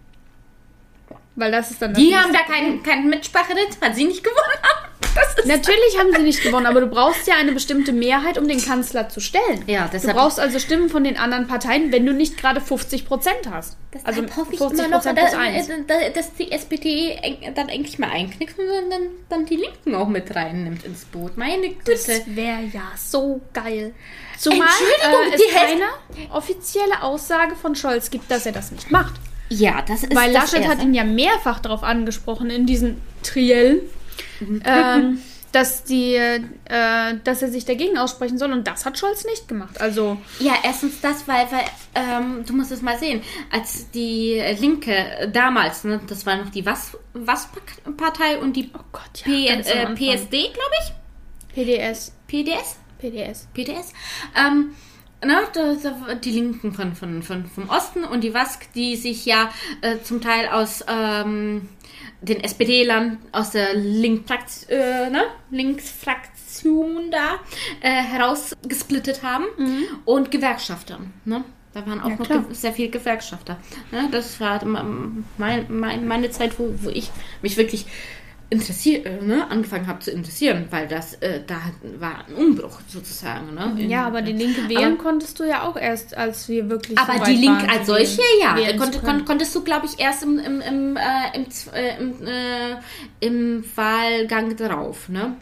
B: Weil das ist dann. das
C: die haben da kein, kein Mitspracherecht, weil sie nicht gewonnen haben.
B: Natürlich haben sie nicht gewonnen, aber du brauchst ja eine bestimmte Mehrheit, um den Kanzler zu stellen.
C: Ja,
B: Du
C: deshalb-
B: brauchst also Stimmen von den anderen Parteien, wenn du nicht gerade 50 Prozent hast.
C: also
B: also
C: hoffe ich
B: 50
C: immer noch, dass,
B: eins.
C: dass, die SPD dann endlich mal einknickt und dann, dann, die Linken auch mit reinnimmt ins Boot. Meine Güte.
B: Das wäre ja so geil. Zumal äh, es
C: die
B: keine offizielle Aussage von Scholz gibt, dass er das nicht macht.
C: Ja, das ist
B: Weil Laschet hat ihn ja mehrfach darauf angesprochen in diesen Triellen, ähm, dass, die, äh, dass er sich dagegen aussprechen soll. Und das hat Scholz nicht gemacht. Also,
C: Ja, erstens das, weil, weil ähm, du musst es mal sehen, als die Linke damals, ne, das war noch die Was, Was Partei und die
B: oh Gott, ja.
C: P, äh. PSD, glaube ich,
B: PDS.
C: PDS,
B: PDS.
C: PDS, ähm, ne, da, da, die Linken von, von, von, vom Osten und die Wask, die sich ja äh, zum Teil aus ähm, den SPD-Lern, aus der Link äh, ne, Linksfraktion da äh, herausgesplittet haben und Gewerkschaftern, ne? Da waren auch
B: Ja,
C: noch
B: klar.
C: sehr viele Gewerkschafter. Ne? Das war mein, mein, meine Zeit, wo, wo ich mich wirklich interessiert, äh, ne? angefangen habe zu interessieren, weil das äh, da war ein Umbruch sozusagen. Ne? In-
B: Ja, aber die Linke wählen konntest du ja auch erst, als wir wirklich.
C: Aber
B: so
C: die Linke als solche, ja. Konnt,
B: zu
C: kon,
B: können.
C: konntest du, glaube ich, erst im, im, im, äh, im, äh, im, äh, im Wahlgang drauf, ne?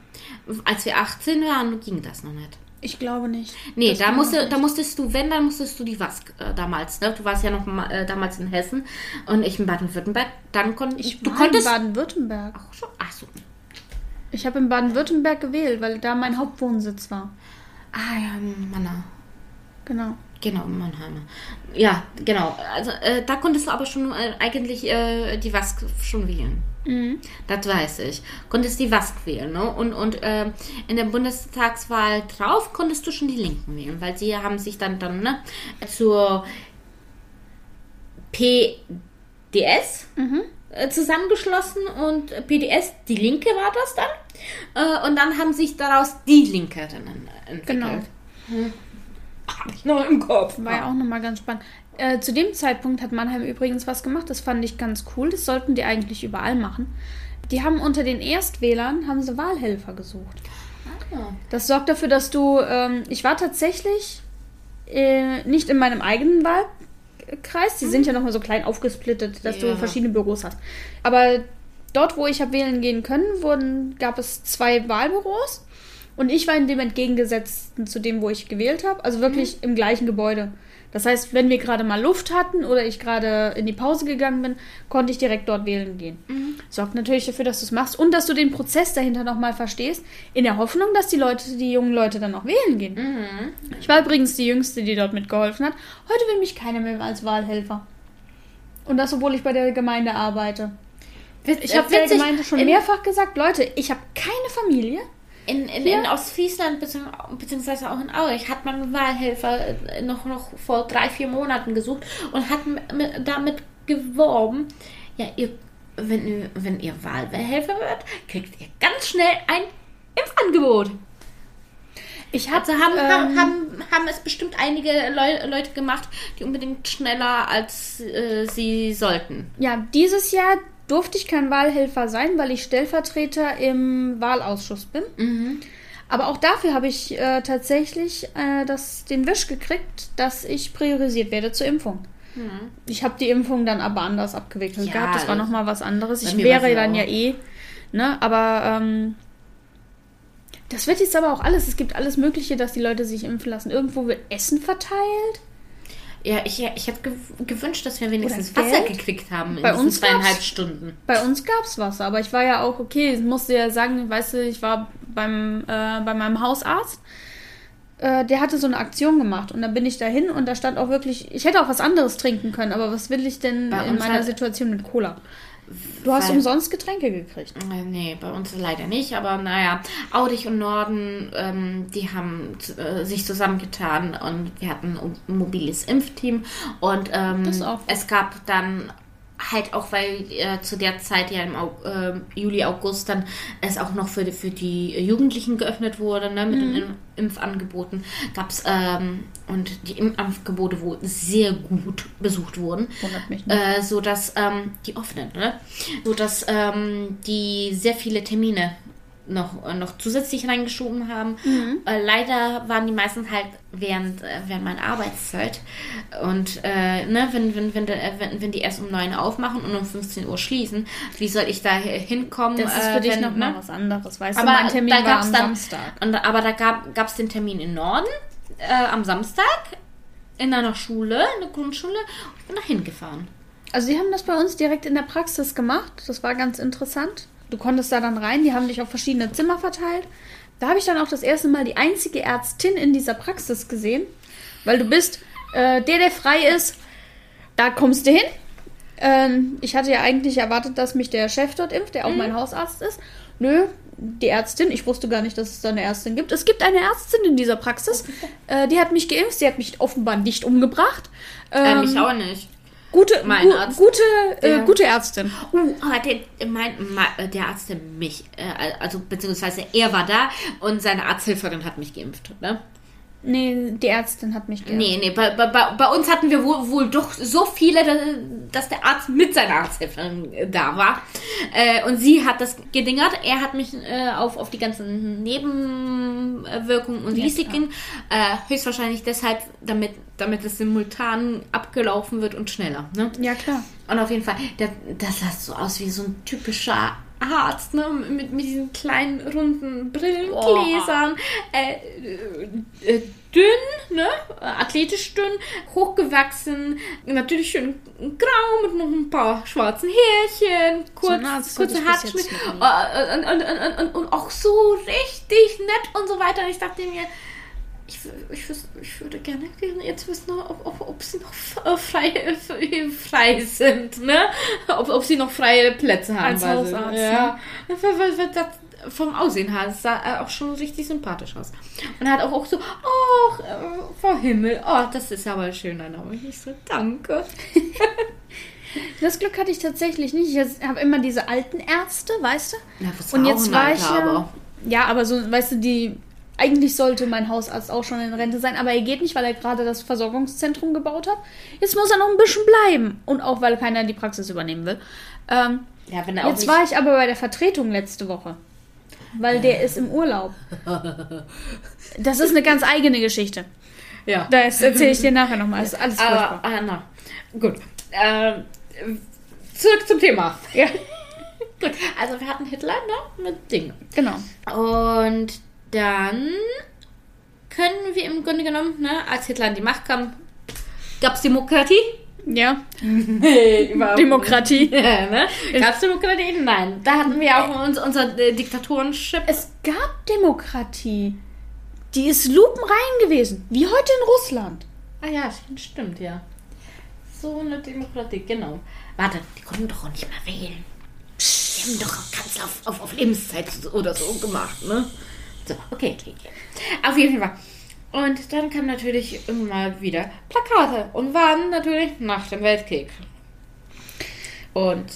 C: Als wir 18 waren, ging das noch nicht.
B: Ich glaube nicht.
C: Nee, da, musste, da musstest du, wenn, dann musstest du die WASK äh, damals, ne? Du warst ja noch mal, äh, damals in Hessen und ich in Baden-Württemberg. Dann kon
B: Ich
C: du
B: war
C: konntest.
B: in Baden-Württemberg.
C: Ach so, ach so.
B: Ich habe in Baden-Württemberg gewählt, weil da mein Hauptwohnsitz war.
C: Ah ja, Manna.
B: Genau.
C: Genau, Mannheimer. Ja, genau. Also äh, da konntest du aber schon äh, eigentlich äh, die WASK schon wählen.
B: Mhm.
C: Das weiß ich. Konntest die WASK wählen, ne? Und, und äh, in der Bundestagswahl drauf konntest du schon die Linken wählen, weil sie haben sich dann, dann ne, zur PDS äh, zusammengeschlossen und PDS, die Linke war das dann. Äh, und dann haben sich daraus die Linkerinnen entwickelt.
B: Genau.
C: Hab ich noch im Kopf.
B: War ja auch nochmal ganz spannend. Äh, zu dem Zeitpunkt hat Mannheim übrigens was gemacht, das fand ich ganz cool. Das sollten die eigentlich überall machen. Die haben unter den Erstwählern haben sie Wahlhelfer gesucht.
C: Ah.
B: Das sorgt dafür, dass du. Ähm, ich war tatsächlich äh, nicht in meinem eigenen Wahlkreis. Die sind ja nochmal so klein aufgesplittet, dass
C: Ja.
B: du verschiedene Büros hast. Aber dort, wo ich habe wählen gehen können, wurden, gab es zwei Wahlbüros. Und ich war in dem entgegengesetzten zu dem, wo ich gewählt habe. Also wirklich im gleichen Gebäude. Das heißt, wenn wir gerade mal Luft hatten oder ich gerade in die Pause gegangen bin, konnte ich direkt dort wählen gehen. Sorgt natürlich dafür, dass du es machst und dass du den Prozess dahinter nochmal verstehst, in der Hoffnung, dass die Leute, die jungen Leute dann auch wählen gehen. Ich war übrigens die Jüngste, die dort mitgeholfen hat. Heute will mich keiner mehr als Wahlhelfer. Und das, obwohl ich bei der Gemeinde arbeite. Ich habe der Gemeinde schon mehrfach gesagt, Leute, ich habe keine Familie.
C: In, in, in Ostfriesland bezieh- beziehungsweise auch in Aurich hat man Wahlhelfer äh, noch, noch vor drei, vier Monaten gesucht und hat mit, damit geworben, ja, ihr, wenn, ihr- wenn ihr Wahlhelfer wird, kriegt ihr ganz schnell ein Impfangebot.
B: Ich hab,
C: Also haben,
B: ähm,
C: haben, haben, haben es bestimmt einige Leu Leute gemacht, die unbedingt schneller als äh, sie sollten.
B: Ja, dieses Jahr durfte ich kein Wahlhelfer sein, weil ich Stellvertreter im Wahlausschuss bin. Aber auch dafür habe ich äh, tatsächlich äh, das, den Wisch gekriegt, dass ich priorisiert werde zur Impfung. Ich habe die Impfung dann aber anders abgewickelt
C: Ja,
B: gehabt. Das war nochmal was anderes. Ich wäre dann
C: auch.
B: ja eh. Ne? Aber ähm, das wird jetzt aber auch alles. Es gibt alles Mögliche, dass die Leute sich impfen lassen. Irgendwo wird Essen verteilt.
C: Ja, ich, ich hätte gew gewünscht, dass wir wenigstens Wasser gekriegt haben in
B: Bei
C: diesen zweieinhalb Stunden.
B: Bei uns gab es Wasser, aber ich war ja auch, okay, ich musste ja sagen, weißt du, ich war beim, äh, bei meinem Hausarzt. Äh, der hatte so eine Aktion gemacht und dann bin ich dahin und da stand auch wirklich, ich hätte auch was anderes trinken können, aber was will ich denn
C: Bei
B: in meiner
C: hat-
B: Situation mit Cola? Du hast umsonst Getränke gekriegt.
C: Äh, Nee, bei uns leider nicht, aber naja, Aurich und Norden, ähm, die haben äh, sich zusammengetan und wir hatten ein mobiles Impfteam und ähm, es gab dann halt auch, weil äh, zu der Zeit ja im Au äh, Juli, August dann es auch noch für die, für die Jugendlichen geöffnet wurde, ne, mit
B: Mhm.
C: den Im- Impfangeboten, gab es ähm, und die Impfangebote wurden sehr gut besucht wurden. Äh, so dass ähm, die offenen, ne? So dass ähm, die sehr viele Termine noch, äh, noch zusätzlich reingeschoben haben. Äh, leider waren die meisten halt während, äh, während meiner Arbeitszeit. Und äh, ne, wenn, wenn, wenn, äh, wenn, wenn die erst um 9 Uhr aufmachen und um 15 Uhr schließen, wie soll ich da hinkommen?
B: Das ist
C: äh,
B: für dich
C: wenn,
B: noch mal
C: ne?
B: was anderes, weißt du?
C: Aber
B: Mein Termin
C: da gab's
B: am
C: dann,
B: Samstag.
C: Und, aber da gab es den Termin in Norden am Samstag in einer Schule, in der Grundschule. Und ich bin da hingefahren.
B: Also die haben das bei uns direkt in der Praxis gemacht. Das war ganz interessant. Du konntest da dann rein, die haben dich auf verschiedene Zimmer verteilt. Da habe ich dann auch das erste Mal die einzige Ärztin in dieser Praxis gesehen. Weil du bist äh, der, der frei ist, da kommst du hin. Ähm, ich hatte ja eigentlich erwartet, dass mich der Chef dort impft, der auch mein Hausarzt ist. Nö, die Ärztin, ich wusste gar nicht, dass es da eine Ärztin gibt. Es gibt eine Ärztin in dieser Praxis. Äh, die hat mich geimpft, sie hat mich offenbar nicht umgebracht.
C: Äh,
B: Ähm,
C: mich auch nicht.
B: Gute,
C: Mein
B: gu
C: Arzt.
B: gute, äh, gute Ärztin.
C: Uh, aber der, mein, mein, der Arzt, der mich, äh, also beziehungsweise er war da und seine Arzthelferin hat mich geimpft. Ne?
B: Nee, die Ärztin hat mich geärgert.
C: Nee, nee, bei, bei, bei uns hatten wir wohl, wohl doch so viele, dass, der Arzt mit seiner Arzthelferin äh, da war. Äh, und sie hat das gedingert. Er hat mich äh, auf, auf die ganzen Nebenwirkungen und
B: Ja,
C: Risiken äh, höchstwahrscheinlich deshalb, damit, damit es simultan abgelaufen wird und schneller. Ne?
B: Ja, klar.
C: Und auf jeden Fall, der, das sah so aus wie so ein typischer Arzt, ne? Mit, mit diesen kleinen, runden Brillengläsern. Äh, äh, dünn, ne? Athletisch dünn, hochgewachsen, natürlich schön grau mit noch ein paar schwarzen Härchen, kurz,
B: Arzt
C: kurze Haarschnitt
B: nie.
C: äh, und, und, und, und, und auch so richtig nett und so weiter. Und ich dachte mir, ich, ich, ich würde gerne jetzt wissen, ob, ob, ob sie noch äh, frei, äh, frei sind, ne? Ob, ob sie noch freie Plätze haben.
B: Als. Hausarzt,
C: Ja. Weil das vom Aussehen her sah äh, auch schon richtig sympathisch aus. Und er hat auch, auch so, ach, äh, vor Himmel, oh, das ist aber ein schöner Name. Ich so, danke.
B: Das Glück hatte ich tatsächlich nicht. Ich habe immer diese alten Ärzte, weißt du?
C: Ja,
B: Und jetzt war ich ja,
C: aber-
B: ja, aber so, weißt du, die eigentlich sollte mein Hausarzt auch schon in Rente sein, aber er geht nicht, weil er gerade das Versorgungszentrum gebaut hat. Jetzt muss er noch ein bisschen bleiben und auch weil keiner die Praxis übernehmen will. Ähm,
C: Ja, wenn er
B: jetzt war ich aber bei der Vertretung letzte Woche, weil der ist im Urlaub. Das ist eine ganz eigene Geschichte.
C: ja.
B: Das erzähle ich dir nachher nochmal. Ist alles
C: Aber,
B: furchtbar.
C: ah, na, gut. Ähm, zurück zum Thema.
B: Ja,
C: Gut, also wir hatten Hitler, ne, mit Ding.
B: genau.
C: Und dann können wir im Grunde genommen, ne, als Hitler an die Macht kam, gab es Demokratie?
B: Ja,
C: Überhaupt
B: Demokratie.
C: Ja, ne? Gab es Demokratie? Nein. Da hatten wir auch uns, unser äh, Diktatorenchip.
B: Es gab Demokratie. Die ist lupenrein gewesen, wie heute in Russland.
C: Ah ja, stimmt, ja. So eine Demokratie, genau. Warte, die konnten doch auch nicht mehr wählen. Die haben doch Kanzler auf, auf, auf Lebenszeit oder so gemacht, ne? So, okay, okay, okay. Auf jeden Fall. Und dann kam natürlich immer mal wieder Plakate und waren natürlich nach dem Weltkrieg. Und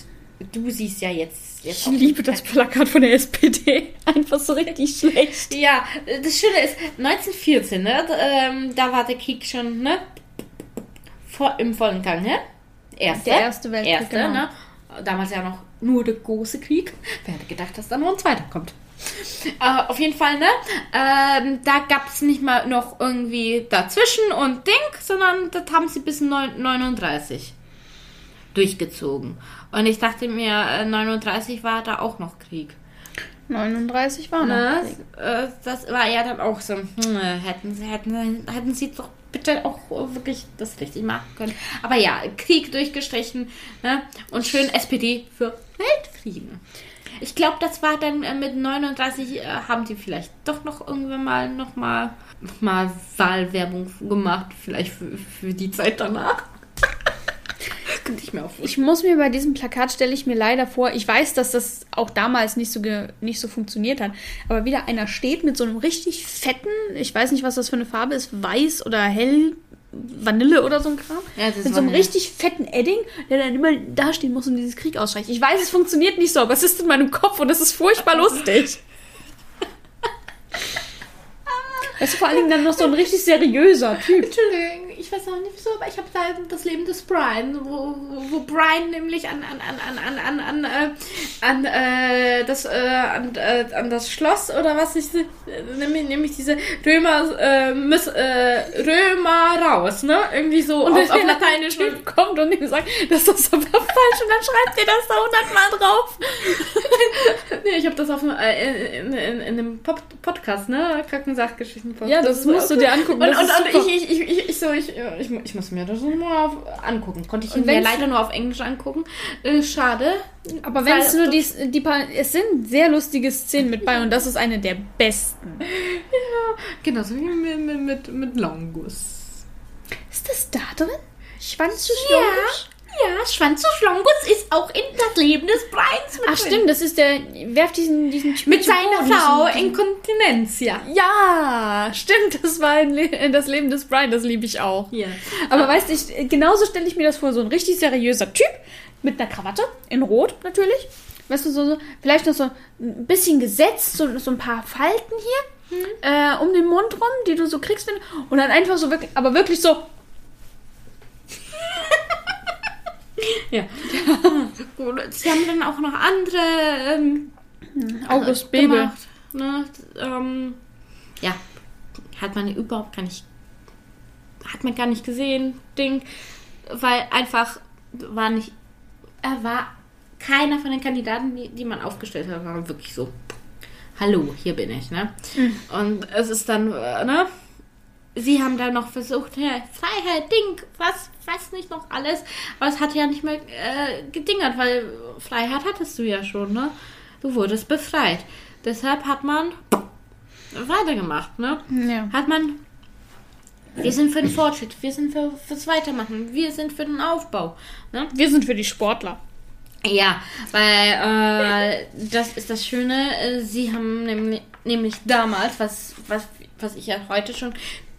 C: du siehst ja jetzt. jetzt
B: Ich liebe das Plakat von der SPD. Einfach so richtig schlecht.
C: Ja, das Schöne ist, 1914, ne, da, ähm, da war der Krieg schon, ne, vor, im vollen Gang, ne? Erste,
B: Der Erste Weltkrieg,
C: Erste,
B: genau.
C: ne? Damals ja noch nur der große Krieg. Wer hätte gedacht, dass da noch ein zweiter kommt? Äh, auf jeden Fall, ne? Ähm, da gab es nicht mal noch irgendwie dazwischen und Ding, sondern das haben sie bis 9, 39 durchgezogen. Und ich dachte mir, äh, 39 war da auch noch Krieg.
B: 39 war noch.
C: Ne? Äh, Das war ja dann auch so, hm, äh, hätten sie, hätten, hätten sie doch bitte auch wirklich das richtig machen können. Aber ja, Krieg durchgestrichen ne? und schön SPD für Weltfrieden. Ich glaube, das war dann äh, mit 39 äh, haben die vielleicht doch noch irgendwann mal noch mal, noch mal Wahlwerbung gemacht, vielleicht für, für die Zeit danach. Könnte ich mir auch vorstellen.
B: Ich muss mir bei diesem Plakat stelle ich mir leider vor, ich weiß, dass das auch damals nicht so nicht so funktioniert hat, aber wieder einer steht mit so einem richtig fetten, ich weiß nicht, was das für eine Farbe ist, weiß oder hell Vanille oder so ein Kram.
C: Ja,
B: mit so einem
C: Vanille.
B: richtig fetten Edding, der dann immer dastehen muss und dieses Krieg ausstreicht. Ich weiß, es funktioniert nicht so, aber es ist in meinem Kopf und es ist furchtbar lustig. Das ist vor allen Dingen dann noch so ein richtig seriöser Typ.
C: Entschuldigung, ich weiß noch nicht wieso, aber ich habe da das Leben des Brian, wo, wo, Brian nämlich an an an an an an an äh, an äh, das äh, an, äh, an das Schloss oder was ich nämlich, nämlich diese Römer äh, Miss, äh, Römer raus, ne? Irgendwie so
B: Und
C: auf, auf Lateinisch.
B: Typ kommt und ihm sagt, das ist aber falsch und dann schreibt ihr das da hundertmal drauf.
C: nee, ich habe das auf dem, äh, in, in, in, in einem Pop Podcast, ne? Krankensachgeschichten.
B: Ja, das musst du dir angucken.
C: Und, und, und ich, ich, ich, ich, so, ich, ich, ich muss mir das mal auf, angucken. Konnte ich
B: Und
C: mir leider nur auf Englisch angucken. Äh, schade.
B: Aber wenn es nur die, die paar, es sind sehr lustige Szenen mit bei und das ist eine der besten.
C: Genauso wie mit, mit, mit, mit Longus.
B: Ist das da drin? Schwanz
C: Ja, ja, Schwanzuschlongus ist auch in das Leben des Brians mit
B: Ach
C: drin.
B: stimmt, das ist der, werft diesen, diesen
C: Mit
B: zu
C: seiner Frau Inkontinenz, ja.
B: Ja, stimmt, das war Le das Leben des Brian, das liebe ich auch.
C: Ja.
B: Aber weißt du, genauso stelle ich mir das vor, so ein richtig seriöser Typ mit einer Krawatte, in Rot natürlich. Weißt du, so, so vielleicht noch so ein bisschen gesetzt, so, so ein paar Falten hier. äh, um den Mund rum, die du so kriegst. wenn- Und dann einfach so wirklich, aber wirklich so.
C: Ja. Gut, Sie haben dann auch noch andere ähm,
B: August Bebel.
C: gemacht. Ne? Ähm, ja, hat man überhaupt gar nicht, hat man gar nicht gesehen, Ding, weil einfach war nicht, er war keiner von den Kandidaten, die, die man aufgestellt hat, war wirklich so, hallo, hier bin ich, ne? Und es ist dann, äh, ne? Sie haben dann noch versucht, ja, Freiheit, Ding, was, was nicht noch alles. Aber es hat ja nicht mehr äh, gedingert, weil Freiheit hattest du ja schon, ne? Du wurdest befreit. Deshalb hat man weitergemacht, ne?
B: Ja.
C: Hat man. Wir sind für den Fortschritt, wir sind für, fürs Weitermachen, wir sind für den Aufbau. Ne?
B: Wir sind für die Sportler.
C: Ja, weil äh, das ist das Schöne. äh, Sie haben nämlich, nämlich damals, was, was, was ich ja heute schon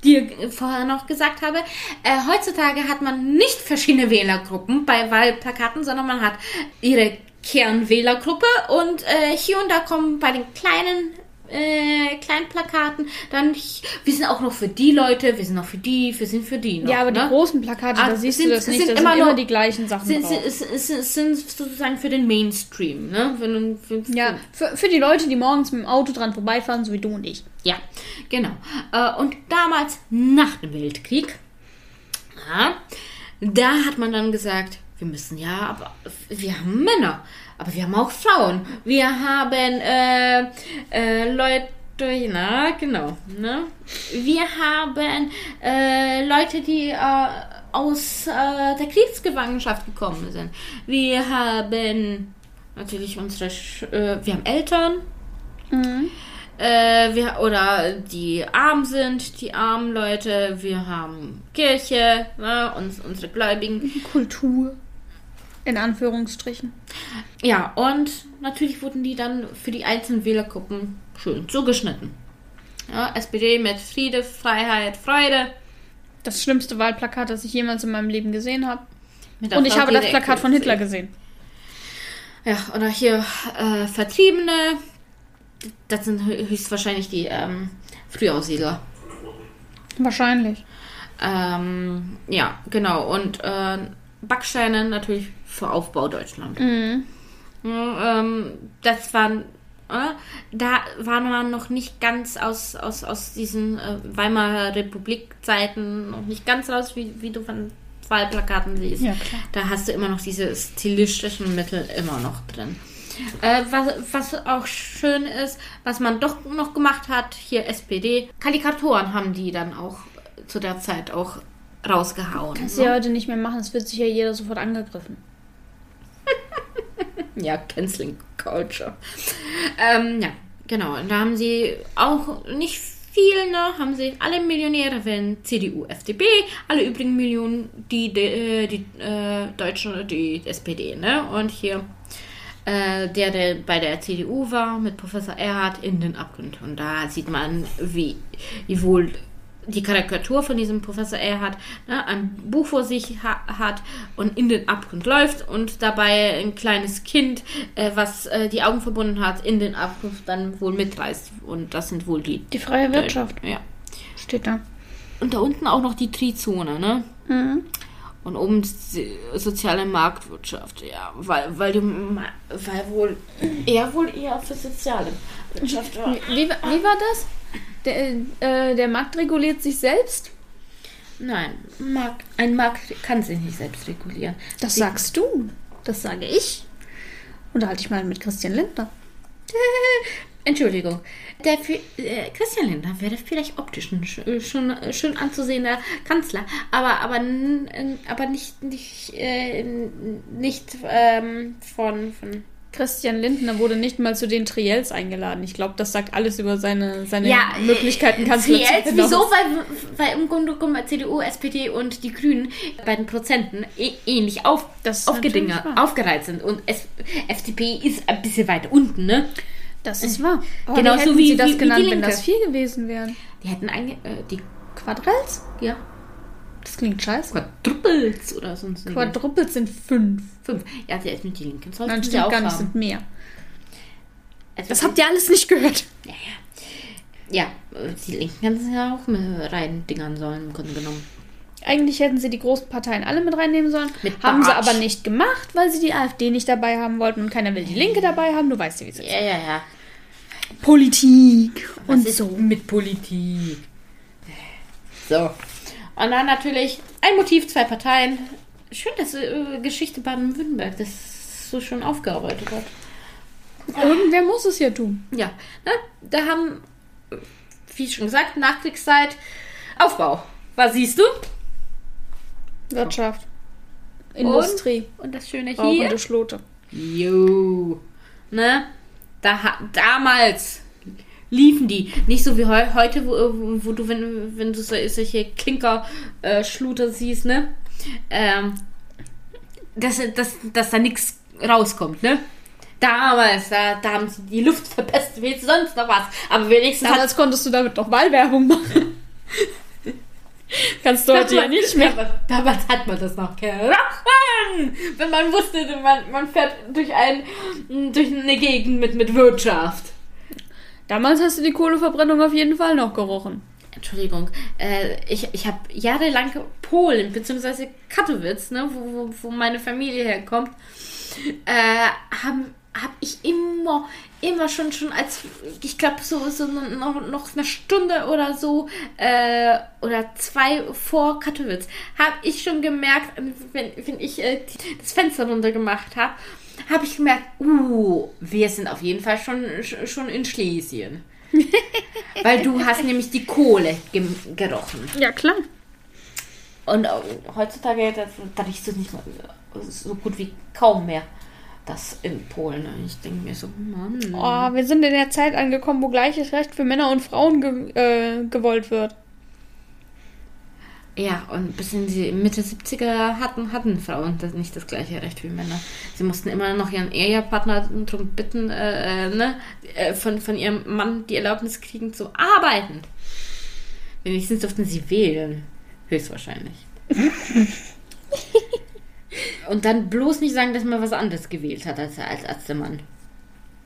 C: dir vorher noch gesagt habe, äh, heutzutage hat man nicht verschiedene Wählergruppen bei Wahlplakaten, sondern man hat ihre Kernwählergruppe und äh, hier und da kommen bei den kleinen äh, kleinen Plakaten dann wir sind auch noch für die Leute, wir sind auch für die, wir sind für die noch,
B: Ja, aber
C: ne?
B: die großen Plakate,
C: Ah,
B: da siehst
C: sind-
B: du das nicht.
C: sind
B: Da
C: immer
B: sind immer
C: nur-
B: die gleichen Sachen
C: sind,
B: drauf.
C: sind, sind, sind sozusagen für den Mainstream, ne? Wenn du, für,
B: Ja, für, für die Leute, die morgens mit dem Auto dran vorbeifahren, so wie du und ich.
C: Ja, genau. Äh, Und damals, nach dem Weltkrieg, ja, da hat man dann gesagt, wir müssen ja, aber wir haben Männer, aber wir haben auch Frauen. Wir haben äh, äh, Leute, na genau, ne? Wir haben äh, Leute, die äh, aus äh, der Kriegsgefangenschaft gekommen sind. Wir haben natürlich unsere, wir haben Eltern, äh, wir, oder die arm sind, die armen Leute. Wir haben Kirche, ne, uns, unsere Gläubigen.
B: Kultur. In Anführungsstrichen.
C: Ja, und natürlich wurden die dann für die einzelnen Wählergruppen schön zugeschnitten. Ja, SPD mit Friede, Freiheit, Freude.
B: Das schlimmste Wahlplakat, das ich jemals in meinem Leben gesehen habe. Und ich habe das Plakat von Hitler
C: gesehen.
B: gesehen.
C: Ja, oder hier äh, Vertriebene. Das sind hö- höchstwahrscheinlich die ähm, Frühaussiedler.
B: Wahrscheinlich.
C: Ähm, ja, genau. Und äh, Backsteine natürlich für Aufbau Deutschland.
B: Mhm.
C: Ja, ähm, das waren, äh, da waren wir noch nicht ganz aus, aus, aus diesen äh, Weimarer Republik-Zeiten noch nicht ganz raus, wie, wie du von Wahlplakaten siehst.
B: Ja.
C: Da hast du immer noch diese stilistischen Mittel immer noch drin. Äh, was, was auch schön ist, was man doch noch gemacht hat, hier SPD, Karikaturen haben die dann auch zu der Zeit auch rausgehauen.
B: Kannst
C: ne?
B: du ja heute nicht mehr machen, es wird sich ja jeder sofort angegriffen.
C: Ja, Canceling Culture. Ähm, ja, genau. Und da haben sie auch nicht viel, ne? Haben sie alle Millionäre wählen CDU, FDP, alle übrigen Millionen die, die, äh, die äh, Deutschen, die SPD, ne? Und hier äh, der, der bei der CDU war, mit Professor Erhard in den Abgrund. Und da sieht man, wie, wie wohl die Karikatur von diesem Professor Erhard ne, ein Buch vor sich ha hat und in den Abgrund läuft und dabei ein kleines Kind, äh, was äh, die Augen verbunden hat, in den Abgrund dann wohl mitreißt. Und das sind wohl die.
B: Die freie Wirtschaft
C: Ja.
B: steht da.
C: Und da unten auch noch die Trizone, ne?
B: Mhm.
C: Und oben die soziale Marktwirtschaft, ja, weil, weil du, ma- weil wohl, eher wohl eher für soziale Wirtschaft war.
B: Wie, wie, war das? Der, äh, der Markt reguliert sich selbst?
C: Nein, Markt, ein Markt kann sich nicht selbst regulieren.
B: Das sagst du. Das sage ich. Unterhalte ich mal mit Christian Lindner.
C: Entschuldigung. Der für, äh, Christian Lindner wäre vielleicht optisch ein sch- schon äh, schön anzusehender Kanzler, aber aber aber nicht nicht äh, nicht ähm, von von
B: Christian Lindner wurde nicht mal zu den Triels eingeladen. Ich glaube, das sagt alles über seine, seine
C: Ja,
B: Möglichkeiten,
C: äh,
B: Kanzler
C: jetzt,
B: zu
C: wieso? Weil, weil im Grunde genommen CDU, SPD und die Grünen bei den Prozenten eh- ähnlich auf, aufgedinger, aufgereiht sind. Und S FDP ist ein bisschen weiter unten, ne?
B: Das ist wahr. Aber
C: Genauso
B: wie hätten
C: wie-
B: sie das
C: wie- wie
B: genannt,
C: die
B: wenn das vier gewesen wären.
C: Die hätten eigentlich, äh, die
B: Quadrels?
C: ja,
B: Das klingt scheiße.
C: Quadruples oder sonst irgendwie.
B: Quadrupels sind fünf.
C: Fünf. Ja, der ist mit die Linken. Sollten
B: Nein,
C: sie
B: stimmt
C: auch
B: gar nicht,
C: haben.
B: sind mehr.
C: Also
B: Das habt ihr alles nicht gehört.
C: Ja, ja. Ja, äh, die Linken hätten sie ja auch mit reindingern sollen, im Grunde genommen.
B: Eigentlich hätten sie die großen Parteien alle mit reinnehmen sollen.
C: Mit
B: haben sie aber nicht gemacht, weil sie die AfD nicht dabei haben wollten und keiner will die Linke dabei haben. Du weißt ja, wie es ist.
C: Ja, ja, ja.
B: Politik
C: Was
B: und
C: ist
B: so.
C: mit Politik? So. Und dann natürlich ein Motiv, zwei Parteien. Schön, dass äh, Geschichte Baden-Württemberg das so schon aufgearbeitet hat.
B: Irgendwer muss es ja tun.
C: Ja, ne? da haben, wie schon gesagt, Nachkriegszeit, Aufbau. Was siehst du?
B: Wirtschaft. Industrie.
C: Und das Schöne hier.
B: und die Schlote.
C: Jo. Ne? Da, damals liefen die. Nicht so wie heu heute, wo, wo, du, wenn, wenn du so, solche Klinker-Schluter siehst, ne? Ähm, dass, dass, dass da nichts rauskommt, ne? Damals, da, da haben sie die Luft verpestet, wie sonst noch was. Aber wenigstens
B: Damals konntest du damit noch Wahlwerbung machen. Kannst du heute ja nicht mehr.
C: Damals, damals hat man das noch gerochen. Wenn man wusste, man, man fährt durch, ein, durch eine Gegend mit, mit Wirtschaft.
B: Damals hast du die Kohleverbrennung auf jeden Fall noch gerochen.
C: Entschuldigung, äh, ich, ich habe jahrelang Polen, beziehungsweise Katowice, ne, wo, wo, wo meine Familie herkommt, äh, haben habe ich immer, immer schon, schon als, ich glaube, so, so noch, noch eine Stunde oder so, äh, oder zwei vor Katowice, habe ich schon gemerkt, wenn, wenn ich äh, die- das Fenster runter gemacht habe, habe ich gemerkt, uh, wir sind auf jeden Fall schon, schon in Schlesien. Weil du hast nämlich die Kohle gerochen.
B: Ja, klar.
C: Und äh, heutzutage, das, da riechst du nicht mal so gut wie kaum mehr das in Polen. Und Ich denke mir so, Mann.
B: Oh, wir sind in der Zeit angekommen, wo gleiches Recht für Männer und Frauen ge äh, gewollt wird.
C: Ja, und bis in die Mitte 70er hatten, hatten Frauen das nicht das gleiche Recht wie Männer. Sie mussten immer noch ihren Ehepartner darum bitten, äh, äh, ne, äh, von, von ihrem Mann die Erlaubnis kriegen zu arbeiten. Wenigstens durften sie wählen. Höchstwahrscheinlich. und dann bloß nicht sagen, dass man was anderes gewählt hat als, als, als der Mann.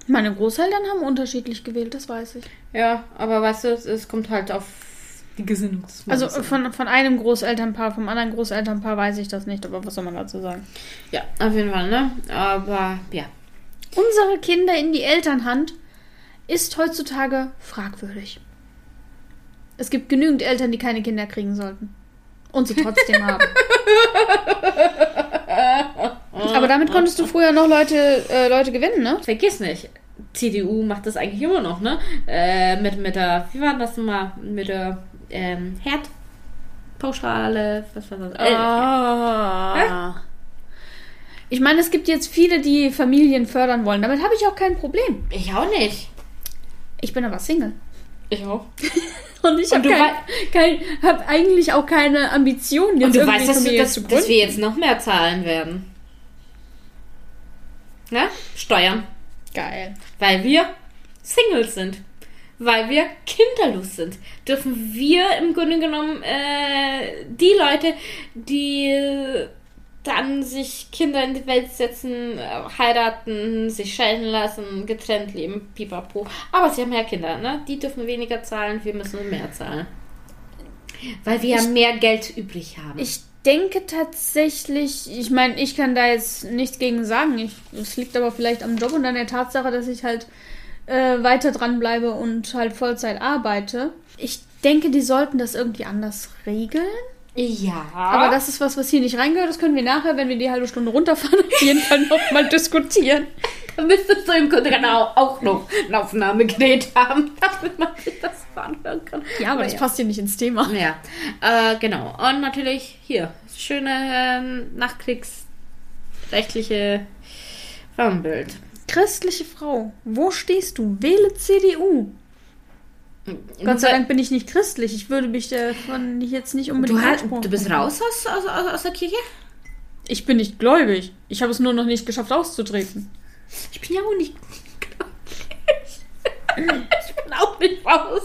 B: Meine Großeltern haben unterschiedlich gewählt, das weiß ich.
C: Ja, aber weißt du, es, es kommt halt auf die Gesinnung des
B: Also von, von einem Großelternpaar, vom anderen Großelternpaar weiß ich das nicht, aber was soll man dazu sagen?
C: Ja, auf jeden Fall, ne? Aber ja.
B: Unsere Kinder in die Elternhand ist heutzutage fragwürdig. Es gibt genügend Eltern, die keine Kinder kriegen sollten. Und sie trotzdem haben. Aber damit konntest du früher noch Leute, äh, Leute gewinnen, ne?
C: Vergiss nicht, CDU macht das eigentlich immer noch, ne? Äh, mit, mit der, wie war das nochmal? Mit der ähm, Herdpauschale, was war das? Äh,
B: Ah. Ich meine, es gibt jetzt viele, die Familien fördern wollen. Damit habe ich auch kein Problem.
C: Ich auch nicht.
B: Ich bin aber Single.
C: Ich auch.
B: Und ich habe
C: du
B: kein, kein, hab eigentlich auch keine Ambitionen, jetzt
C: Und du weißt, dass, du, dass,
B: zu
C: dass wir jetzt noch mehr zahlen werden. Ne? Steuern.
B: Geil.
C: Weil wir Singles sind. Weil wir kinderlos sind. Dürfen wir im Grunde genommen äh, die Leute, die dann sich Kinder in die Welt setzen, äh, heiraten, sich scheiden lassen, getrennt leben, pipapo. Aber sie haben ja Kinder, ne? Die dürfen weniger zahlen, wir müssen mehr zahlen. Weil wir ja mehr Geld übrig haben.
B: Ich denke tatsächlich, ich meine, ich kann da jetzt nichts gegen sagen. Ich, es liegt aber vielleicht am Job und an der Tatsache, dass ich halt äh, weiter dranbleibe und halt Vollzeit arbeite. Ich denke, die sollten das irgendwie anders regeln.
C: Ja.
B: Aber das ist was, was hier nicht reingehört. Das können wir nachher, wenn wir die halbe Stunde runterfahren, auf jeden Fall nochmal diskutieren.
C: Da müsstest du im Grunde genau auch noch ein Aufnahmegerät haben, damit man sich das anhören kann.
B: Ja, aber das
C: ja.
B: passt hier nicht ins Thema.
C: Ja, äh, genau. Und natürlich hier, schöne ähm, nachkriegsrechtliche Frauenbild.
B: Christliche Frau, wo stehst du? Wähle CDU. Gott sei Dank bin ich nicht christlich. Ich würde mich davon jetzt nicht unbedingt
C: Du, hast,
B: ansprechen.
C: du bist raus aus, aus, aus, aus der Kirche?
B: Ich bin nicht gläubig. Ich habe es nur noch nicht geschafft auszutreten.
C: Ich bin ja auch nicht. ich bin auch nicht raus.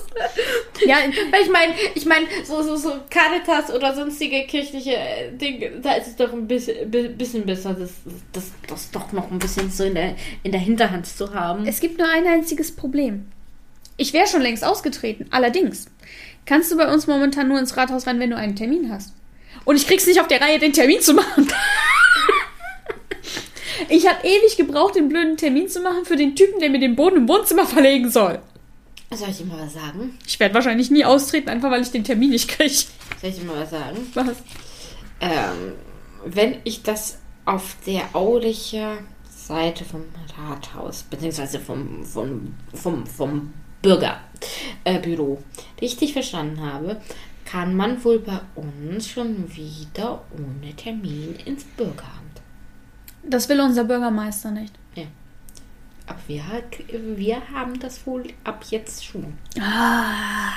B: Ja,
C: Weil ich meine, ich meine, so, so, so Caritas oder sonstige kirchliche äh, Dinge, da ist es doch ein bisschen, bi- bisschen besser, das, das, das doch noch ein bisschen so in der, in der Hinterhand zu haben.
B: es gibt nur ein einziges Problem. Ich wäre schon längst ausgetreten. Allerdings kannst du bei uns momentan nur ins Rathaus rein, wenn du einen Termin hast. Und ich krieg's nicht auf der Reihe, den Termin zu machen. ich habe ewig gebraucht, den blöden Termin zu machen für den Typen, der mir den Boden im Wohnzimmer verlegen soll.
C: Soll ich dir mal was sagen?
B: Ich werde wahrscheinlich nie austreten, einfach weil ich den Termin nicht kriege.
C: Soll ich dir mal was sagen?
B: Was?
C: Ähm, wenn ich das auf der auliche Seite vom Rathaus, beziehungsweise vom, vom, vom, vom Bürgerbüro äh, richtig verstanden habe, kann man wohl bei uns schon wieder ohne Termin ins Bürgeramt.
B: Das will unser Bürgermeister nicht.
C: Ja. Aber wir, wir haben das wohl ab jetzt schon.
B: Ah.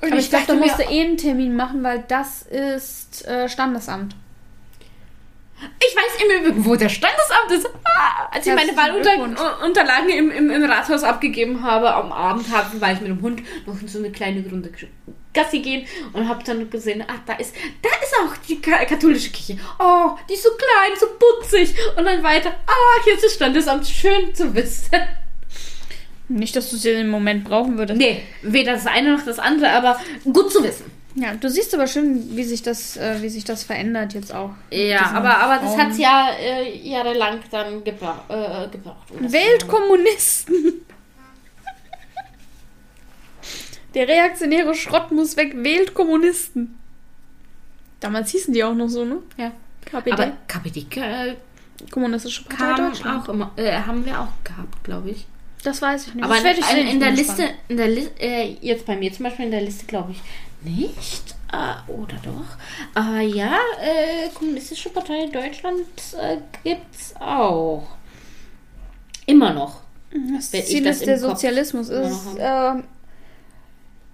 C: Und
B: Aber ich glaube, da
C: dachte mir-
B: musst du eh einen Termin machen, weil das ist äh, Standesamt.
C: Ich weiß im Übrigen, wo der Standesamt ist. Ah, als ich meine. Wahlunterlagen im, im, im Rathaus abgegeben habe, am Abend habe, war ich mit dem Hund noch in so eine kleine Runde Gassi gehen und habe dann gesehen, ach, da ist, da ist auch die ka katholische Kirche. Oh, die ist so klein, so putzig. Und dann weiter, ah, hier ist das Standesamt. Schön zu wissen.
B: Nicht, dass du es im Moment brauchen würdest.
C: Nee, weder das eine noch das andere, aber gut zu wissen.
B: Ja, du siehst aber schön, wie sich das, äh, wie sich das verändert jetzt auch.
C: Ja, aber, aber das hat ja äh, jahrelang dann gebra äh, gebraucht. um.
B: Weltkommunisten! Der reaktionäre Schrott muss weg. Wählt Kommunisten. Damals hießen die auch noch so, ne?
C: Ja.
B: KPD.
C: Aber KPD äh,
B: Kommunistische Partei Deutschland.
C: auch immer, äh, haben wir auch gehabt, glaube ich.
B: Das weiß ich nicht.
C: Aber in, in, in der Liste, in der Li äh, jetzt bei mir zum Beispiel in der Liste, glaube ich, nicht. Äh, oder doch? Äh, ja, äh, Kommunistische Partei Deutschland äh, gibt's auch. Immer noch.
B: Das
C: wenn
B: Ziel
C: das
B: ist der
C: Kopf
B: Sozialismus. Ist, ähm,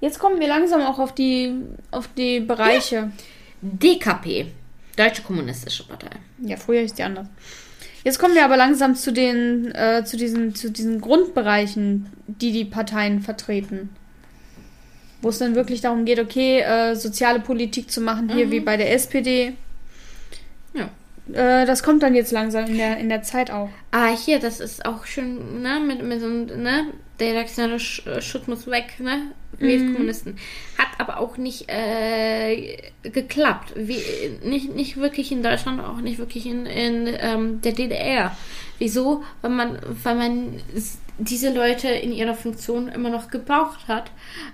B: jetzt kommen wir langsam auch auf die, auf die Bereiche.
C: DKP. Deutsche Kommunistische Partei.
B: Ja, früher hieß die anders. Jetzt kommen wir aber langsam zu den, äh, zu diesen, zu diesen Grundbereichen, die die Parteien vertreten. Wo es dann wirklich darum geht, okay, äh, soziale Politik zu machen, hier wie bei der SPD.
C: Ja.
B: Äh, das kommt dann jetzt langsam in der, in der Zeit auch.
C: Ah, hier, das ist auch schön, ne, mit, mit so einem, ne, der reaktionäre Sch äh, Schutt muss weg, ne, wählt Kommunisten. Hat aber auch nicht äh, geklappt. Wie, nicht, nicht wirklich in Deutschland, auch nicht wirklich in, in ähm, der DDR. Wieso? Weil man, weil man diese Leute in ihrer Funktion immer noch gebraucht hat,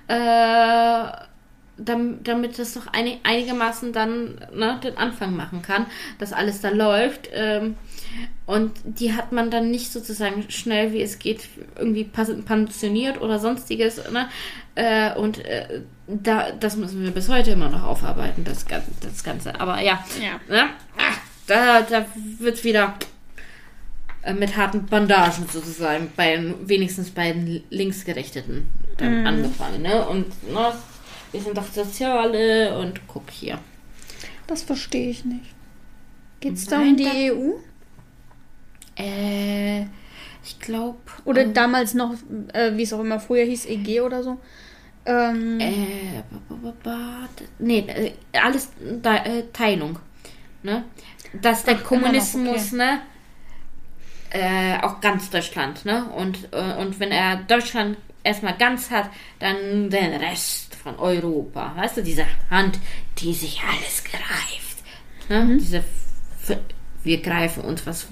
C: äh, dam- damit das doch einig, einigermaßen dann ne, den Anfang machen kann, dass alles dann läuft. Ähm, und die hat man dann nicht sozusagen schnell, wie es geht, irgendwie pensioniert oder sonstiges. Ne? Äh, und äh, da, das müssen wir bis heute immer noch aufarbeiten, das, das Ganze. Aber ja,
B: Ja.
C: ne? Ach, da, da wird wieder mit harten Bandagen sozusagen bei wenigstens bei den Linksgerichteten dann angefangen. Ne? Und ne, wir sind doch Soziale und guck hier.
B: Das verstehe ich nicht. Geht es da um die EU?
C: Äh, ich glaube.
B: Oder damals noch, äh, wie es auch immer früher hieß, EG oder so? Ähm,
C: Äh, ba, ba, ba, ba, nee, äh, alles da, äh, Teilung. Ne? Dass der
B: Ach,
C: Kommunismus, ne? Äh, auch ganz Deutschland, ne? Und, äh, und wenn er Deutschland erstmal ganz hat, dann den Rest von Europa. Weißt du, diese Hand, die sich alles greift. Ne? Diese F wir greifen uns was,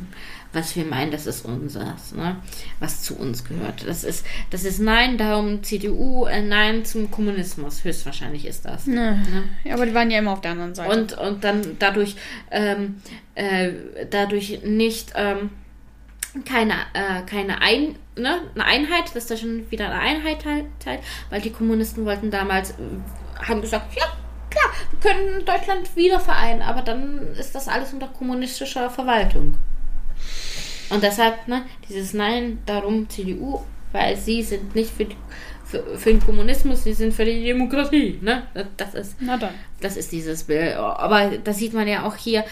C: was wir meinen, das ist unseres, ne? was zu uns gehört. Das ist, das ist Nein, darum CDU, äh, Nein zum Kommunismus, höchstwahrscheinlich ist das.
B: ne. Ja, aber die waren ja immer auf der anderen Seite.
C: Und, und dann dadurch, ähm, äh, dadurch nicht ähm, keine, äh, keine ein, ne, eine Einheit, dass da schon wieder eine Einheit teilt, teilt, weil die Kommunisten wollten damals, äh, haben gesagt, ja, klar, wir können Deutschland wieder vereinen, aber dann ist das alles unter kommunistischer Verwaltung. Und deshalb, ne, dieses Nein, darum CDU, weil sie sind nicht für, die, für, für den Kommunismus, sie sind für die Demokratie, ne? Das- Das ist, das ist dieses Bild. Aber da sieht man ja auch hier,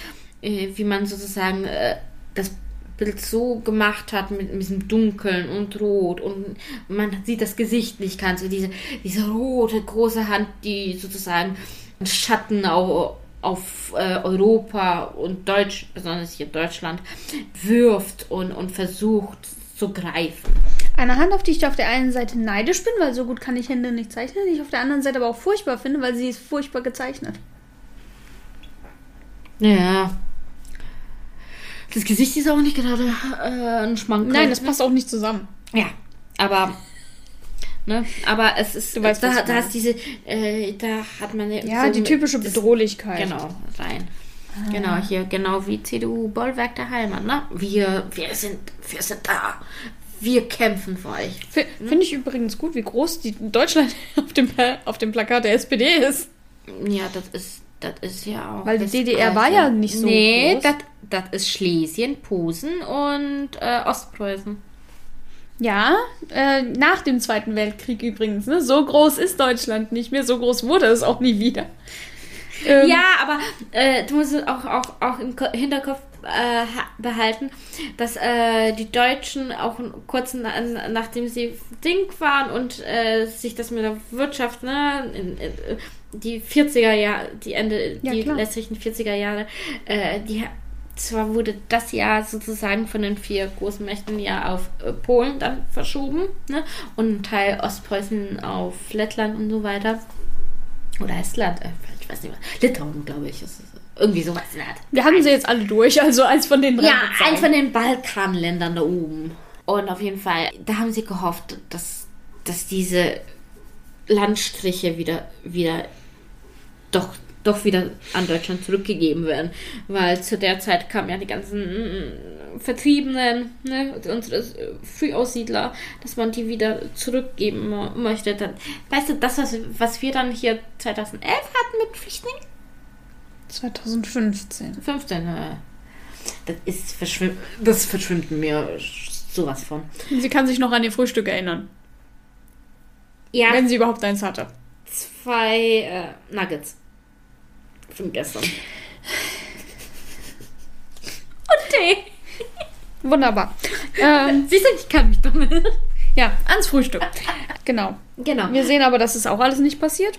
C: äh, wie man sozusagen äh, das Bild so gemacht hat mit, mit diesem Dunkeln und Rot und man sieht das Gesicht nicht ganz. So diese, diese rote große Hand, die sozusagen einen Schatten auf, auf äh, Europa und Deutsch, besonders hier Deutschland, wirft und, und versucht zu greifen.
B: Eine Hand, auf die ich auf der einen Seite neidisch bin, weil so gut kann ich Hände nicht zeichnen, die ich auf der anderen Seite aber auch furchtbar finde, weil sie ist furchtbar gezeichnet.
C: Ja. Das Gesicht ist auch nicht gerade äh, ein Schmankerl.
B: Nein, das passt auch nicht zusammen.
C: Ja, aber. Ne, aber es ist.
B: Du weißt,
C: da, da ist diese. Äh, da hat man
B: Ja,
C: so
B: die typische Bedrohlichkeit.
C: Genau, rein. Genau, hier, genau wie CDU Bollwerk der Heimat, ne? Wir, wir sind, wir sind da. Wir kämpfen für euch.
B: F- Finde ich übrigens gut, wie groß die Deutschland auf dem, auf dem Plakat der SPD ist.
C: Ja, das ist, das ist ja auch.
B: Weil die. DDR war ja nicht so
C: Nee,
B: groß.
C: das, das ist Schlesien, Posen und äh, Ostpreußen.
B: Ja, äh, nach dem Zweiten Weltkrieg übrigens. Ne? So groß ist Deutschland nicht mehr, so groß wurde es auch nie wieder. Ähm,
C: Ja, aber äh, du musst es auch, auch, auch im Ko- Hinterkopf äh, ha- behalten, dass äh, die Deutschen auch kurz na, nachdem sie Ding waren und äh, sich das mit der Wirtschaft, ne, in, in, die 40er Jahre, die Ende,
B: Ja,
C: die
B: klar.
C: letztlichen 40er Jahre, äh, die zwar wurde das Jahr sozusagen von den vier großen Mächten ja auf äh, Polen dann verschoben, ne? Und ein Teil Ostpreußen auf Lettland und so weiter. Oder Estland, äh, ich weiß nicht was. Litauen, glaube ich. Ist es irgendwie sowas in der Art.
B: Wir haben sie jetzt alle durch, also eins von den drei.
C: Ja, eins von den Balkanländern da oben. Und auf jeden Fall, da haben sie gehofft, dass, dass diese Landstriche wieder, wieder doch, doch wieder an Deutschland zurückgegeben werden. Weil zu der Zeit kamen ja die ganzen mm, Vertriebenen, ne, unsere äh, Frühaussiedler, dass man die wieder zurückgeben möchte. Dann, weißt du, das, was, was wir dann hier 2011 hatten mit Flüchtlingen?
B: 2015.
C: 15. äh, Das ist verschwimmt, das verschwimmt mir sowas von.
B: Sie kann sich noch an ihr Frühstück erinnern,
C: Ja,
B: wenn sie überhaupt eins hatte.
C: zwei äh, Nuggets von gestern. Und Tee.
B: Wunderbar. ähm,
C: Siehst du, ich kann mich damit.
B: ja, ans Frühstück. Genau.
C: Genau.
B: Wir sehen aber, das ist auch alles nicht passiert.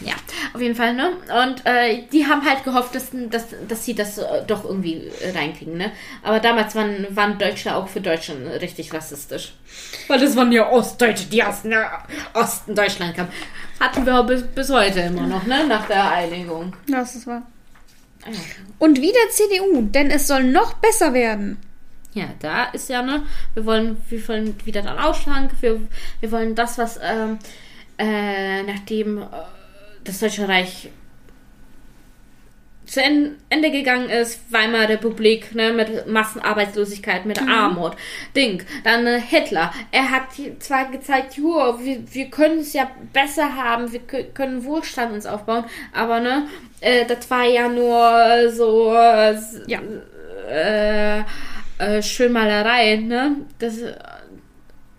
C: Ja, auf jeden Fall, ne? Und äh, die haben halt gehofft, dass, dass, dass sie das äh, doch irgendwie reinkriegen, ne? Aber damals waren, waren Deutsche auch für Deutschland richtig rassistisch. Weil das waren ja Ostdeutsche, die aus dem Osten Deutschland kamen. Hatten wir bis, bis heute immer noch, ne? Nach der Einigung.
B: Das ist wahr.
C: Ah.
B: Und wieder CDU, denn es soll noch besser werden.
C: Ja, da ist ja, ne, wir wollen, wir wollen wieder dann Ausschrank, wir, wir wollen das, was, ähm, äh, nachdem äh, das Deutsche Reich zu en Ende gegangen ist, Weimarer Republik, ne, mit Massenarbeitslosigkeit, mit Armut, Ding, dann äh, Hitler, er hat zwar gezeigt, jo, wir, wir können es ja besser haben, wir kö- können Wohlstand uns aufbauen, aber ne, äh, das war ja nur so, äh,
B: Ja.
C: äh, äh, Schönmalerei, ne? Das, äh,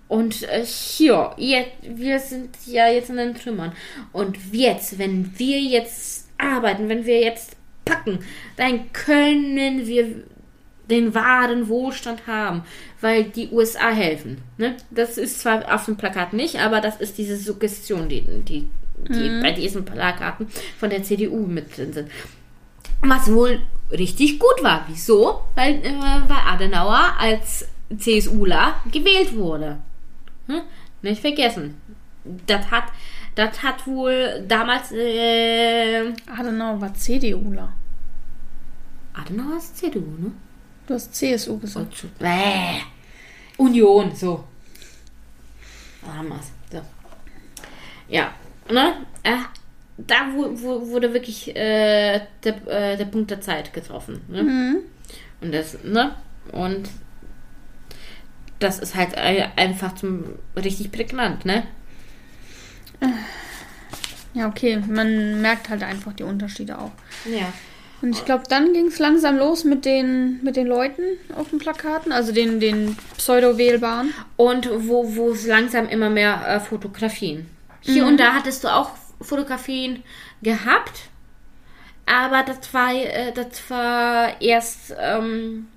C: und äh, hier, jetzt, wir sind ja jetzt in den Trümmern. Und jetzt, wenn wir jetzt arbeiten, wenn wir jetzt packen, dann können wir den wahren Wohlstand haben, weil die USA helfen. Ne? Das ist zwar auf dem Plakat nicht, aber das ist diese Suggestion, die, die, die bei diesen Plakaten von der CDU mit drin sind. Was wohl richtig gut war. Wieso? Weil, äh, weil Adenauer als CSUler gewählt wurde. Hm? Nicht vergessen. Das hat, das hat wohl damals äh,
B: Adenauer war CDUler.
C: Adenauer ist CDU, ne?
B: Du hast CSU gesagt.
C: Und Bäh. Union, so. Haben wir's. So. Ja, ne? Äh, da wurde wirklich äh, der, äh, der Punkt der Zeit getroffen. Ne? Und das, ne? Und das ist halt äh, einfach zum richtig prägnant, ne?
B: Ja, okay. Man merkt halt einfach die Unterschiede auch.
C: Ja.
B: Und ich glaube, dann ging es langsam los mit den, mit den Leuten auf den Plakaten, also den, den Pseudo-Wählbaren.
C: Und wo, wo es langsam immer mehr äh, Fotografien. Hier und da hattest du auch Fotografien gehabt, aber das war, äh, das war erst, ähm,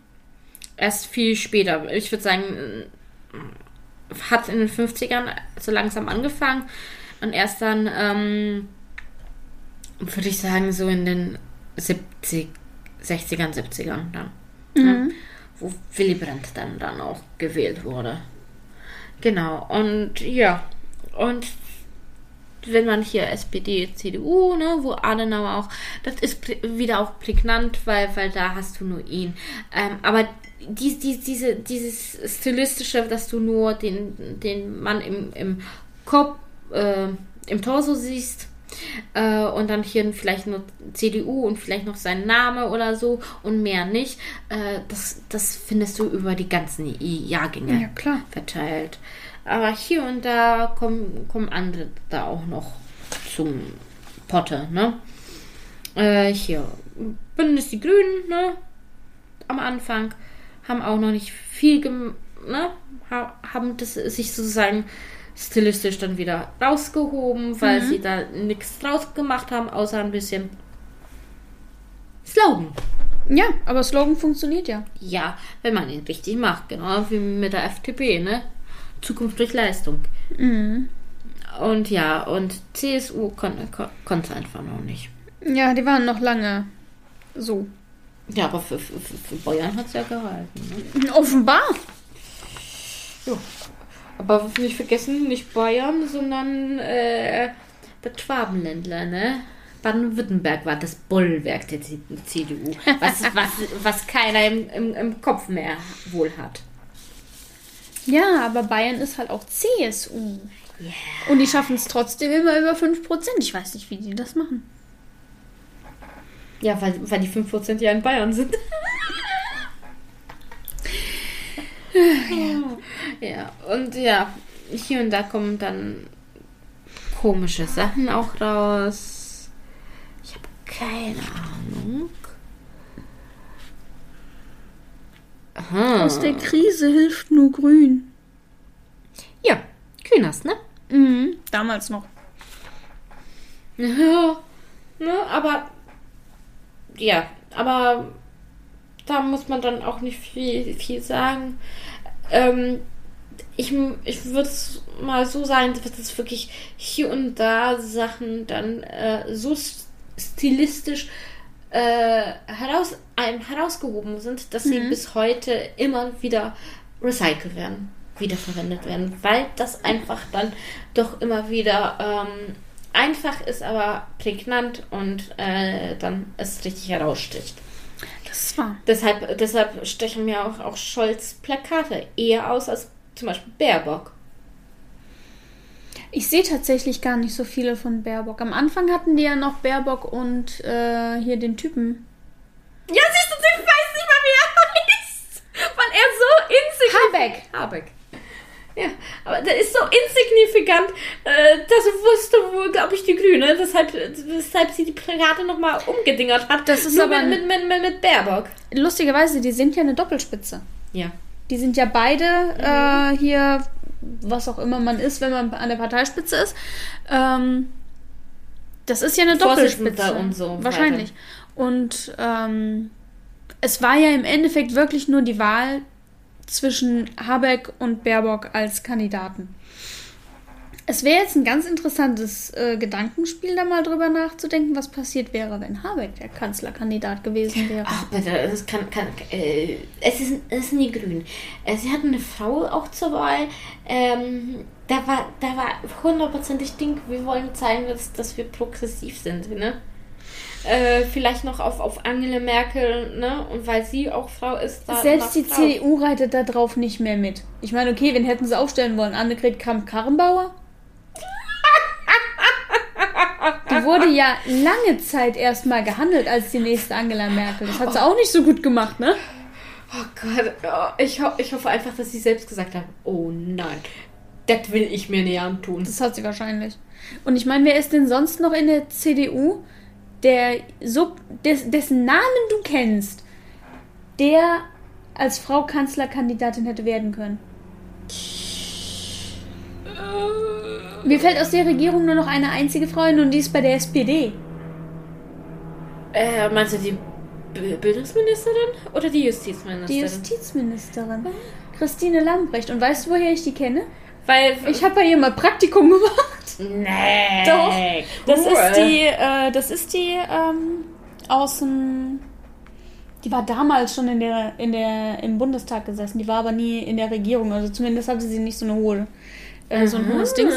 C: erst viel später. Ich würde sagen, äh, hat in den 50ern so langsam angefangen und erst dann, ähm, würde ich sagen, so in den 70, 60ern, 70ern dann. Ja. wo Willy Brandt dann, dann auch gewählt wurde. Genau, und ja, und wenn man hier SPD, CDU, ne, wo Adenauer auch, das ist wieder auch prägnant, weil, weil da hast du nur ihn. Ähm, aber die, die, diese, dieses Stilistische, dass du nur den, den Mann im, im Kopf, äh, im Torso siehst, äh, und dann hier vielleicht nur CDU und vielleicht noch sein Name oder so und mehr nicht, äh, das, das findest du über die ganzen Jahrgänge
B: Ja, klar.
C: verteilt. Aber hier und da kommen, kommen andere da auch noch zum Potte, ne? Äh, hier, Bündnis die Grünen, ne? Am Anfang haben auch noch nicht viel, ne? Ha haben das sich sozusagen stilistisch dann wieder rausgehoben, weil sie da nichts draus gemacht haben, außer ein bisschen Slogan.
B: Ja, aber Slogan funktioniert ja.
C: Ja, wenn man ihn richtig macht, genau wie mit der FDP, ne? Zukunft durch Leistung. Und ja, und CSU konnte kon einfach noch nicht.
B: Ja, die waren noch lange so.
C: Ja, aber für, für, für Bayern hat es ja gehalten. Ne?
B: Offenbar.
C: Aber nicht vergessen, nicht Bayern, sondern äh, das Schwabenländler, ne? Baden-Württemberg war das Bollwerk der CDU, was, was, was keiner im, im, im Kopf mehr wohl hat.
B: Ja, aber Bayern ist halt auch CSU. Und die schaffen es trotzdem immer über 5%. Ich weiß nicht, wie die das machen.
C: Ja, weil, weil die 5% ja in Bayern sind. ja, und ja, hier und da kommen dann komische Sachen auch raus. Ich habe keine Ahnung. Aha.
B: Aus der Krise hilft nur Grün.
C: Ja, Kühners, ne?
B: Mhm, damals noch.
C: Ja, ne, aber ja, aber da muss man dann auch nicht viel, viel sagen. Ähm, ich ich würde es mal so sagen, dass es wirklich hier und da Sachen dann äh, so stilistisch äh, heraus, einem herausgehoben sind, dass sie bis heute immer wieder recycelt werden, wiederverwendet werden, weil das einfach dann doch immer wieder ähm, einfach ist, aber prägnant und äh, dann es richtig heraussticht.
B: Das war.
C: Deshalb, deshalb stechen mir auch, auch Scholz Plakate eher aus als zum Beispiel Baerbock.
B: Ich sehe tatsächlich gar nicht so viele von Baerbock. Am Anfang hatten die ja noch Baerbock und äh, hier den Typen.
C: Ja, siehst du, ich weiß nicht mal, wie er heißt. Weil er so insignifikant...
B: Habeck.
C: Habeck. Ja, aber der ist so insignifikant, äh, das wusste wohl, glaube ich, die Grüne, deshalb, weshalb sie die Plakate nochmal umgedingert hat.
B: Das ist
C: Nur
B: aber
C: mit, mit, mit, mit Baerbock.
B: Lustigerweise, die sind ja eine Doppelspitze.
C: Ja.
B: Die sind ja beide äh, hier, was auch immer man ist, wenn man an der Parteispitze ist. Ähm, das ist ja eine Doppelspitze.
C: und so
B: Wahrscheinlich. Und ähm, es war ja im Endeffekt wirklich nur die Wahl zwischen Habeck und Baerbock als Kandidaten. Es wäre jetzt ein ganz interessantes äh, Gedankenspiel, da mal drüber nachzudenken, was passiert wäre, wenn Habeck der Kanzlerkandidat gewesen wäre.
C: Ach bitte, das kann, kann äh, es ist, es sind die Grünen. Äh, sie hatten eine Frau auch zur Wahl. Ähm, da war, da war hundertprozentig Ding, wir wollen zeigen, dass, dass wir progressiv sind, ne? Äh, vielleicht noch auf, auf Angela Merkel, ne? Und weil sie auch Frau ist, da
B: Selbst die
C: drauf.
B: CDU reitet da drauf nicht mehr mit. Ich meine, okay, wen hätten sie aufstellen wollen? Annegret Kramp-Karrenbauer? Die wurde ja lange Zeit erstmal gehandelt als die nächste Angela Merkel. Das hat sie auch nicht so gut gemacht, ne?
C: Oh Gott, oh, ich, ho ich hoffe einfach, dass sie selbst gesagt haben, oh nein, das will ich mir nicht antun.
B: Das hat sie wahrscheinlich. Und ich meine, wer ist denn sonst noch in der CDU, der so, des, dessen Namen du kennst, der als Frau Kanzlerkandidatin hätte werden können? Mir fällt aus der Regierung nur noch eine einzige Frau ein und die ist bei der SPD.
C: Äh, meinst du die Bildungsministerin oder die Justizministerin?
B: Die Justizministerin. Christine Lambrecht. Und weißt du, woher ich die kenne?
C: Weil
B: Ich habe bei ihr mal Praktikum gemacht.
C: Nee.
B: Doch. Das
C: cool.
B: ist die, äh, das ist die ähm, aus dem. Die war damals schon in der, in der, im Bundestag gesessen. Die war aber nie in der Regierung. Also zumindest hatte sie nicht so eine hohe, äh, so ein hohes Dings.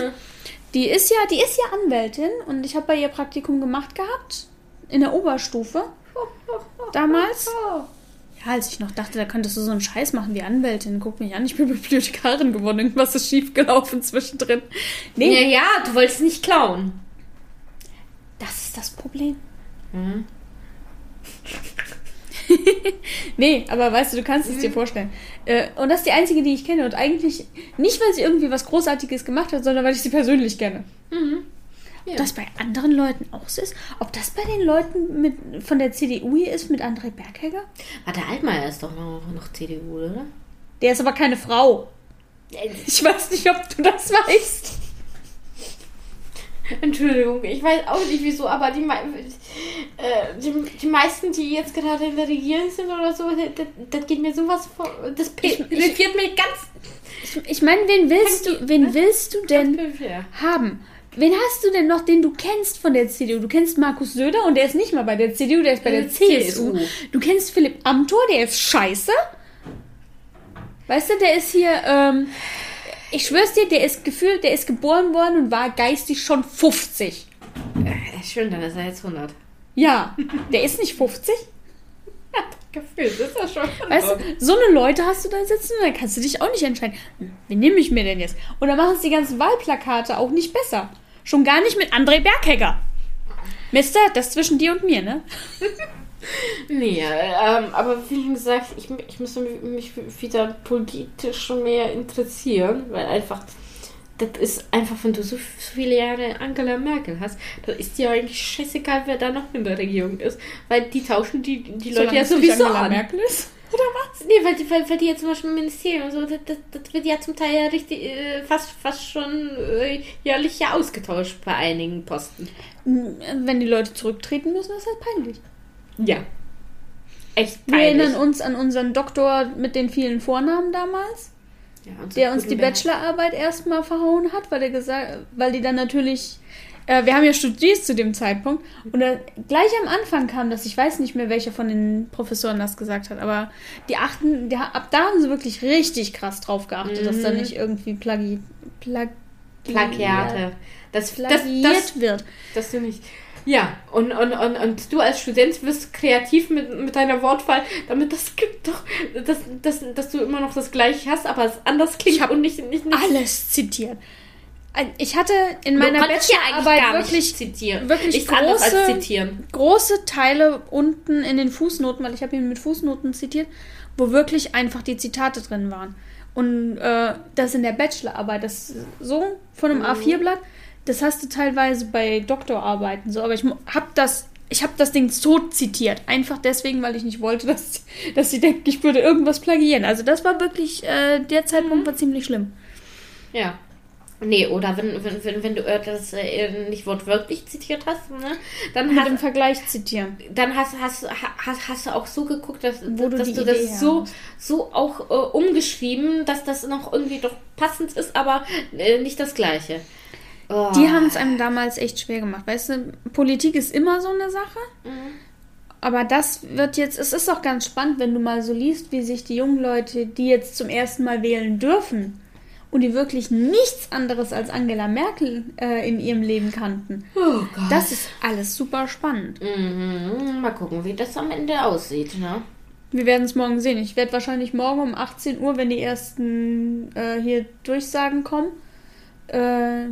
B: Die ist ja, die ist ja Anwältin und ich habe bei ihr Praktikum gemacht gehabt. In der Oberstufe. Damals. Ja, als ich noch dachte, da könntest du so einen Scheiß machen wie Anwältin. Guck mich an, ich bin Bibliothekarin geworden. Irgendwas ist schiefgelaufen zwischendrin. Nee,
C: Ja, ja, du wolltest nicht klauen.
B: das ist das Problem.
C: Mhm.
B: Nee, aber weißt du, du kannst es dir vorstellen. Äh, und das ist die einzige, die ich kenne. Und eigentlich nicht, weil sie irgendwie was Großartiges gemacht hat, sondern weil ich sie persönlich kenne.
C: Mhm.
B: Ob das bei anderen Leuten auch so ist? Ob das bei den Leuten mit, von der CDU hier ist, mit André Berghegger?
C: Warte, Altmaier ist doch noch, noch CDU, oder?
B: Der ist aber keine Frau. Ich weiß nicht, ob du das weißt.
C: Entschuldigung, ich weiß auch nicht wieso, aber die, äh, die, die meisten, die jetzt gerade in der Regierung sind oder so, das, das geht mir sowas vor. Das irritiert mich ganz.
B: Ich, ich meine, wen willst du, wen willst du denn
C: Ja.
B: haben? Wen hast du denn noch, den du kennst von der CDU? Du kennst Markus Söder und der ist nicht mal bei der CDU, der ist bei der
C: Äh,
B: CSU.
C: CSU.
B: Du kennst Philipp Amthor, der ist scheiße. Weißt du, der ist hier, ähm, ich schwör's dir, der ist gefühlt, der ist geboren worden und war geistig schon 50.
C: Äh, Schön, dann ist er jetzt 100.
B: Ja, der ist nicht 50.
C: Gefühlt ist er schon.
B: Weißt du, so eine Leute hast du da sitzen und dann kannst du dich auch nicht entscheiden. Wen nehme ich mir denn jetzt? Und dann machen es die ganzen Wahlplakate auch nicht besser. Schon gar nicht mit André Berghegger. Mister, das zwischen dir und mir, ne?
C: Nee, ähm, aber wie gesagt, ich, ich müsste mich wieder politisch mehr interessieren, weil einfach, das ist einfach, wenn du so, so viele Jahre Angela Merkel hast, dann ist dir eigentlich scheißegal, wer da noch in der Regierung ist, weil die tauschen die, die Leute ja sowieso
B: Angela
C: an.
B: Merkel ist. Oder was?
C: Nee, weil, die- weil, weil die jetzt zum Beispiel im Ministerium und so, das, das, das wird ja zum Teil ja richtig, äh, fast, fast schon äh, jährlich ja ausgetauscht bei einigen Posten.
B: Wenn die Leute zurücktreten müssen, ist das peinlich.
C: Ja. Echt
B: Wir
C: peinlich.
B: erinnern uns an unseren Doktor mit den vielen Vornamen damals,
C: ja,
B: der uns die. Bachelorarbeit erstmal verhauen hat, weil, der gesagt, weil die dann natürlich. Äh, wir haben ja studiert zu dem Zeitpunkt und gleich am Anfang kam das, ich weiß nicht mehr, welcher von den Professoren das gesagt hat, aber die achten, die, ab da haben sie wirklich richtig krass drauf geachtet, dass da
C: Mhm.
B: nicht irgendwie Plagi, Plag,
C: Plagiate. Das, das,
B: plagiert
C: das,
B: wird.
C: dass du nicht. Ja, und, und, und, und du als Student wirst kreativ mit, mit deiner Wortwahl, damit das gibt doch, dass, dass, dass du immer noch das Gleiche hast, aber es anders klingt und nicht, nicht, nicht
B: Alles zitiert. Ein- Ich hatte in meiner
C: ja
B: Bachelorarbeit wirklich
C: zitieren.
B: wirklich
C: Nichts
B: große-
C: zitieren.
B: große Teile unten in den Fußnoten, weil ich habe ihn mit Fußnoten zitiert, wo wirklich einfach die Zitate drin waren. Und äh, das in der Bachelorarbeit, das so von einem A4-Blatt, das hast du teilweise bei Doktorarbeiten so, aber ich habe das ich habe das Ding so zitiert, einfach deswegen, weil ich nicht wollte, dass, dass sie denken, ich würde irgendwas plagieren. Also das war wirklich, äh, der Zeitpunkt war ziemlich schlimm.
C: Ja. Nee, oder wenn, wenn, wenn, wenn du äh, das äh, nicht wortwörtlich zitiert hast, ne, dann
B: Mit
C: hast,
B: dem Vergleich zitieren.
C: dann hast, hast, hast, hast du auch so geguckt, dass,
B: Wo du
C: dass du das so,
B: hast.
C: so auch äh, umgeschrieben, dass das noch irgendwie doch passend ist, aber äh, nicht das Gleiche. Oh.
B: Die haben es einem damals echt schwer gemacht. Weißt du, Politik ist immer so eine Sache. Aber das wird jetzt, es ist auch ganz spannend, wenn du mal so liest, wie sich die jungen Leute, die jetzt zum ersten Mal wählen dürfen und die wirklich nichts anderes als Angela Merkel äh, in ihrem Leben kannten.
C: Oh Gott.
B: Das ist alles super spannend.
C: Mhm. Mal gucken, wie das am Ende aussieht, ne?
B: Wir werden es morgen sehen. Ich werde wahrscheinlich morgen um 18 Uhr, wenn die ersten äh, hier Durchsagen kommen, äh,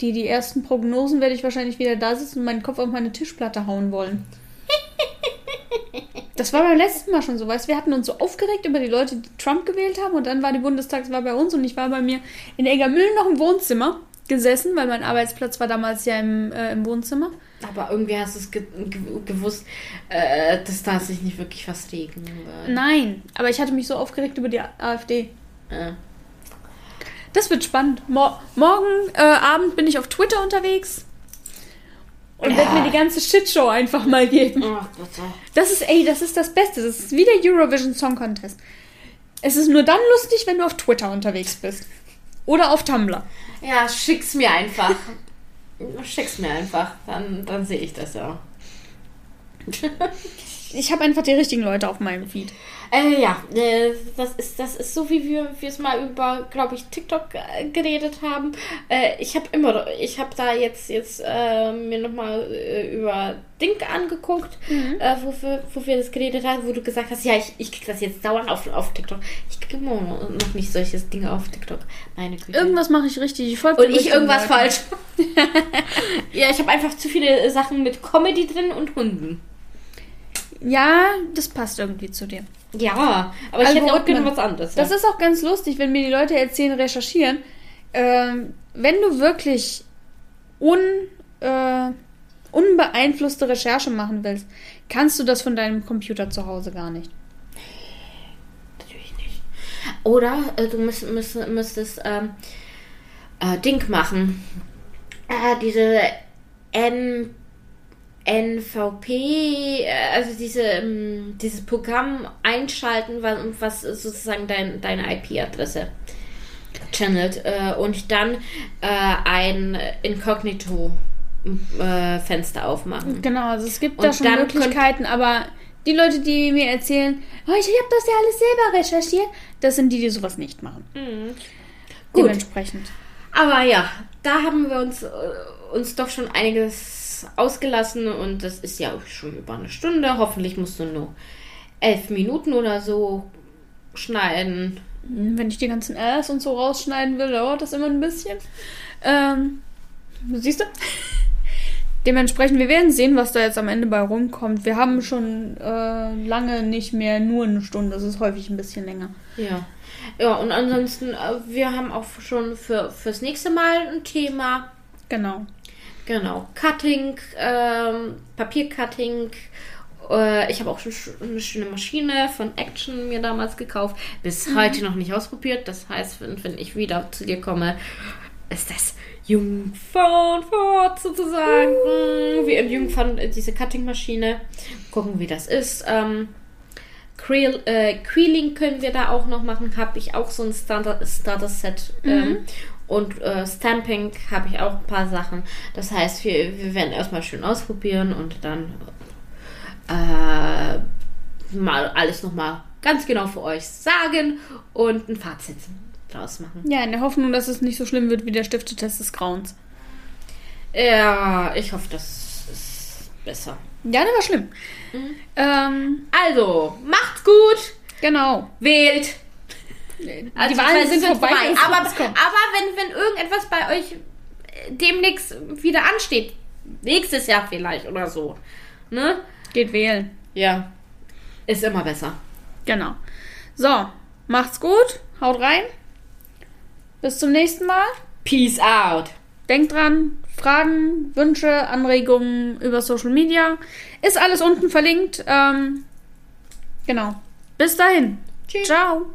B: die, die ersten Prognosen, werde ich wahrscheinlich wieder da sitzen und meinen Kopf auf meine Tischplatte hauen wollen. Das war beim letzten Mal schon so, weißt du, wir hatten uns so aufgeregt über die Leute, die Trump gewählt haben und dann war die Bundestagswahl bei uns und ich war bei mir in Eggermühlen noch im Wohnzimmer gesessen, weil mein Arbeitsplatz war damals ja im, äh, im Wohnzimmer.
C: Aber irgendwie hast du es ge ge gewusst, äh, dass da sich nicht wirklich was regen wird.
B: Nein, aber ich hatte mich so aufgeregt über die AfD.
C: Äh.
B: Das wird spannend. Mor morgen äh, Abend bin ich auf Twitter unterwegs und werde mir die ganze Shitshow einfach mal geben.
C: Ach, bitte.
B: Das ist, ey, das ist das Beste. Das ist wie der Eurovision Song Contest. Es ist nur dann lustig, wenn du auf Twitter unterwegs bist. Oder auf Tumblr.
C: Ja, schick's mir einfach. Schick's mir einfach. Dann, dann sehe ich das ja.
B: ich habe einfach die richtigen Leute auf meinem Feed.
C: Äh, ja, äh, das, ist, das ist so, wie wir es mal über, glaube ich, TikTok äh, geredet haben. Äh, ich habe immer, ich habe da jetzt, jetzt äh, mir nochmal äh, über Dink angeguckt, äh, wo, wir, wo wir das geredet haben, wo du gesagt hast, ja, ich, ich krieg das jetzt dauernd auf, auf TikTok. Ich kriege immer noch nicht solches Dinge auf TikTok. Meine Güte.
B: Irgendwas mache ich richtig. Ich
C: Und ich irgendwas
B: Leuten.
C: falsch. ja, ich habe einfach zu viele Sachen mit Comedy drin und Hunden.
B: Ja, das passt irgendwie zu dir.
C: Ja, aber ich hätte auch gerne was anderes.
B: Das
C: ja.
B: ist auch ganz lustig, wenn mir die Leute erzählen, recherchieren. Ähm, wenn du wirklich un, äh, unbeeinflusste Recherche machen willst, kannst du das von deinem Computer zu Hause gar nicht.
C: Natürlich nicht. Oder äh, du müsst, müsst, müsstest ähm, äh, Ding machen. Äh, diese N, NVP, äh, also diese, ähm, dieses Programm einschalten, was, sozusagen dein, deine IP-Adresse channelt äh, und dann äh, ein Inkognito-Fenster aufmachen.
B: Genau, also es gibt
C: Und
B: da schon Möglichkeiten, aber die Leute, die mir erzählen, oh, ich habe das ja alles selber recherchiert, das sind die, die sowas nicht machen.
C: Gut.
B: Dementsprechend.
C: Aber ja, da haben wir uns, uns doch schon einiges ausgelassen und das ist ja auch schon über eine Stunde. Hoffentlich musst du nur elf Minuten oder so schneiden.
B: Wenn ich die ganzen Rs und so rausschneiden will, dauert das immer ein bisschen. Ähm, siehst du? Dementsprechend, wir werden sehen, was da jetzt am Ende bei rumkommt. Wir haben schon äh, lange nicht mehr nur eine Stunde. Das ist häufig ein bisschen länger.
C: Ja. Ja, und ansonsten, äh, wir haben auch schon für, fürs nächste Mal ein Thema.
B: Genau.
C: Genau. Cutting, ähm, Papiercutting. Äh, ich habe auch schon sch- eine schöne Maschine von Action mir damals gekauft. Bis heute noch nicht ausprobiert. Das heißt, wenn, wenn ich wieder zu dir komme, ist das Jungfrauenfahrt sozusagen. Mm, Wie im Jungfern äh, diese Cutting-Maschine. Gucken, wie das ist. Ähm, Creel, äh, Queeling können wir da auch noch machen. Habe ich auch so ein Starter- Starter-Set. Ähm, und äh, Stamping habe ich auch ein paar Sachen. Das heißt, wir, wir werden erstmal schön ausprobieren und dann äh, mal alles nochmal ganz genau für euch sagen und ein Fazit draus machen.
B: Ja, in der Hoffnung, dass es nicht so schlimm wird wie der Stiftetest des Grauens.
C: Ja, ich hoffe, das ist besser.
B: Ja, der war schlimm. Ähm,
C: Also, macht's gut,
B: genau.
C: wählt. Also,
B: die Wahlen sind vorbei. es
C: Aber, aber wenn, wenn irgendetwas bei euch äh, demnächst wieder ansteht, nächstes Jahr vielleicht oder so, ne?
B: Geht wählen.
C: Ja, ist immer besser.
B: Genau. So, macht's gut. Haut rein. Bis zum nächsten Mal.
C: Peace out.
B: Denkt dran, Fragen, Wünsche, Anregungen über Social Media. Ist alles unten verlinkt. Ähm, genau. Bis dahin.
C: Tschüss.
B: Ciao.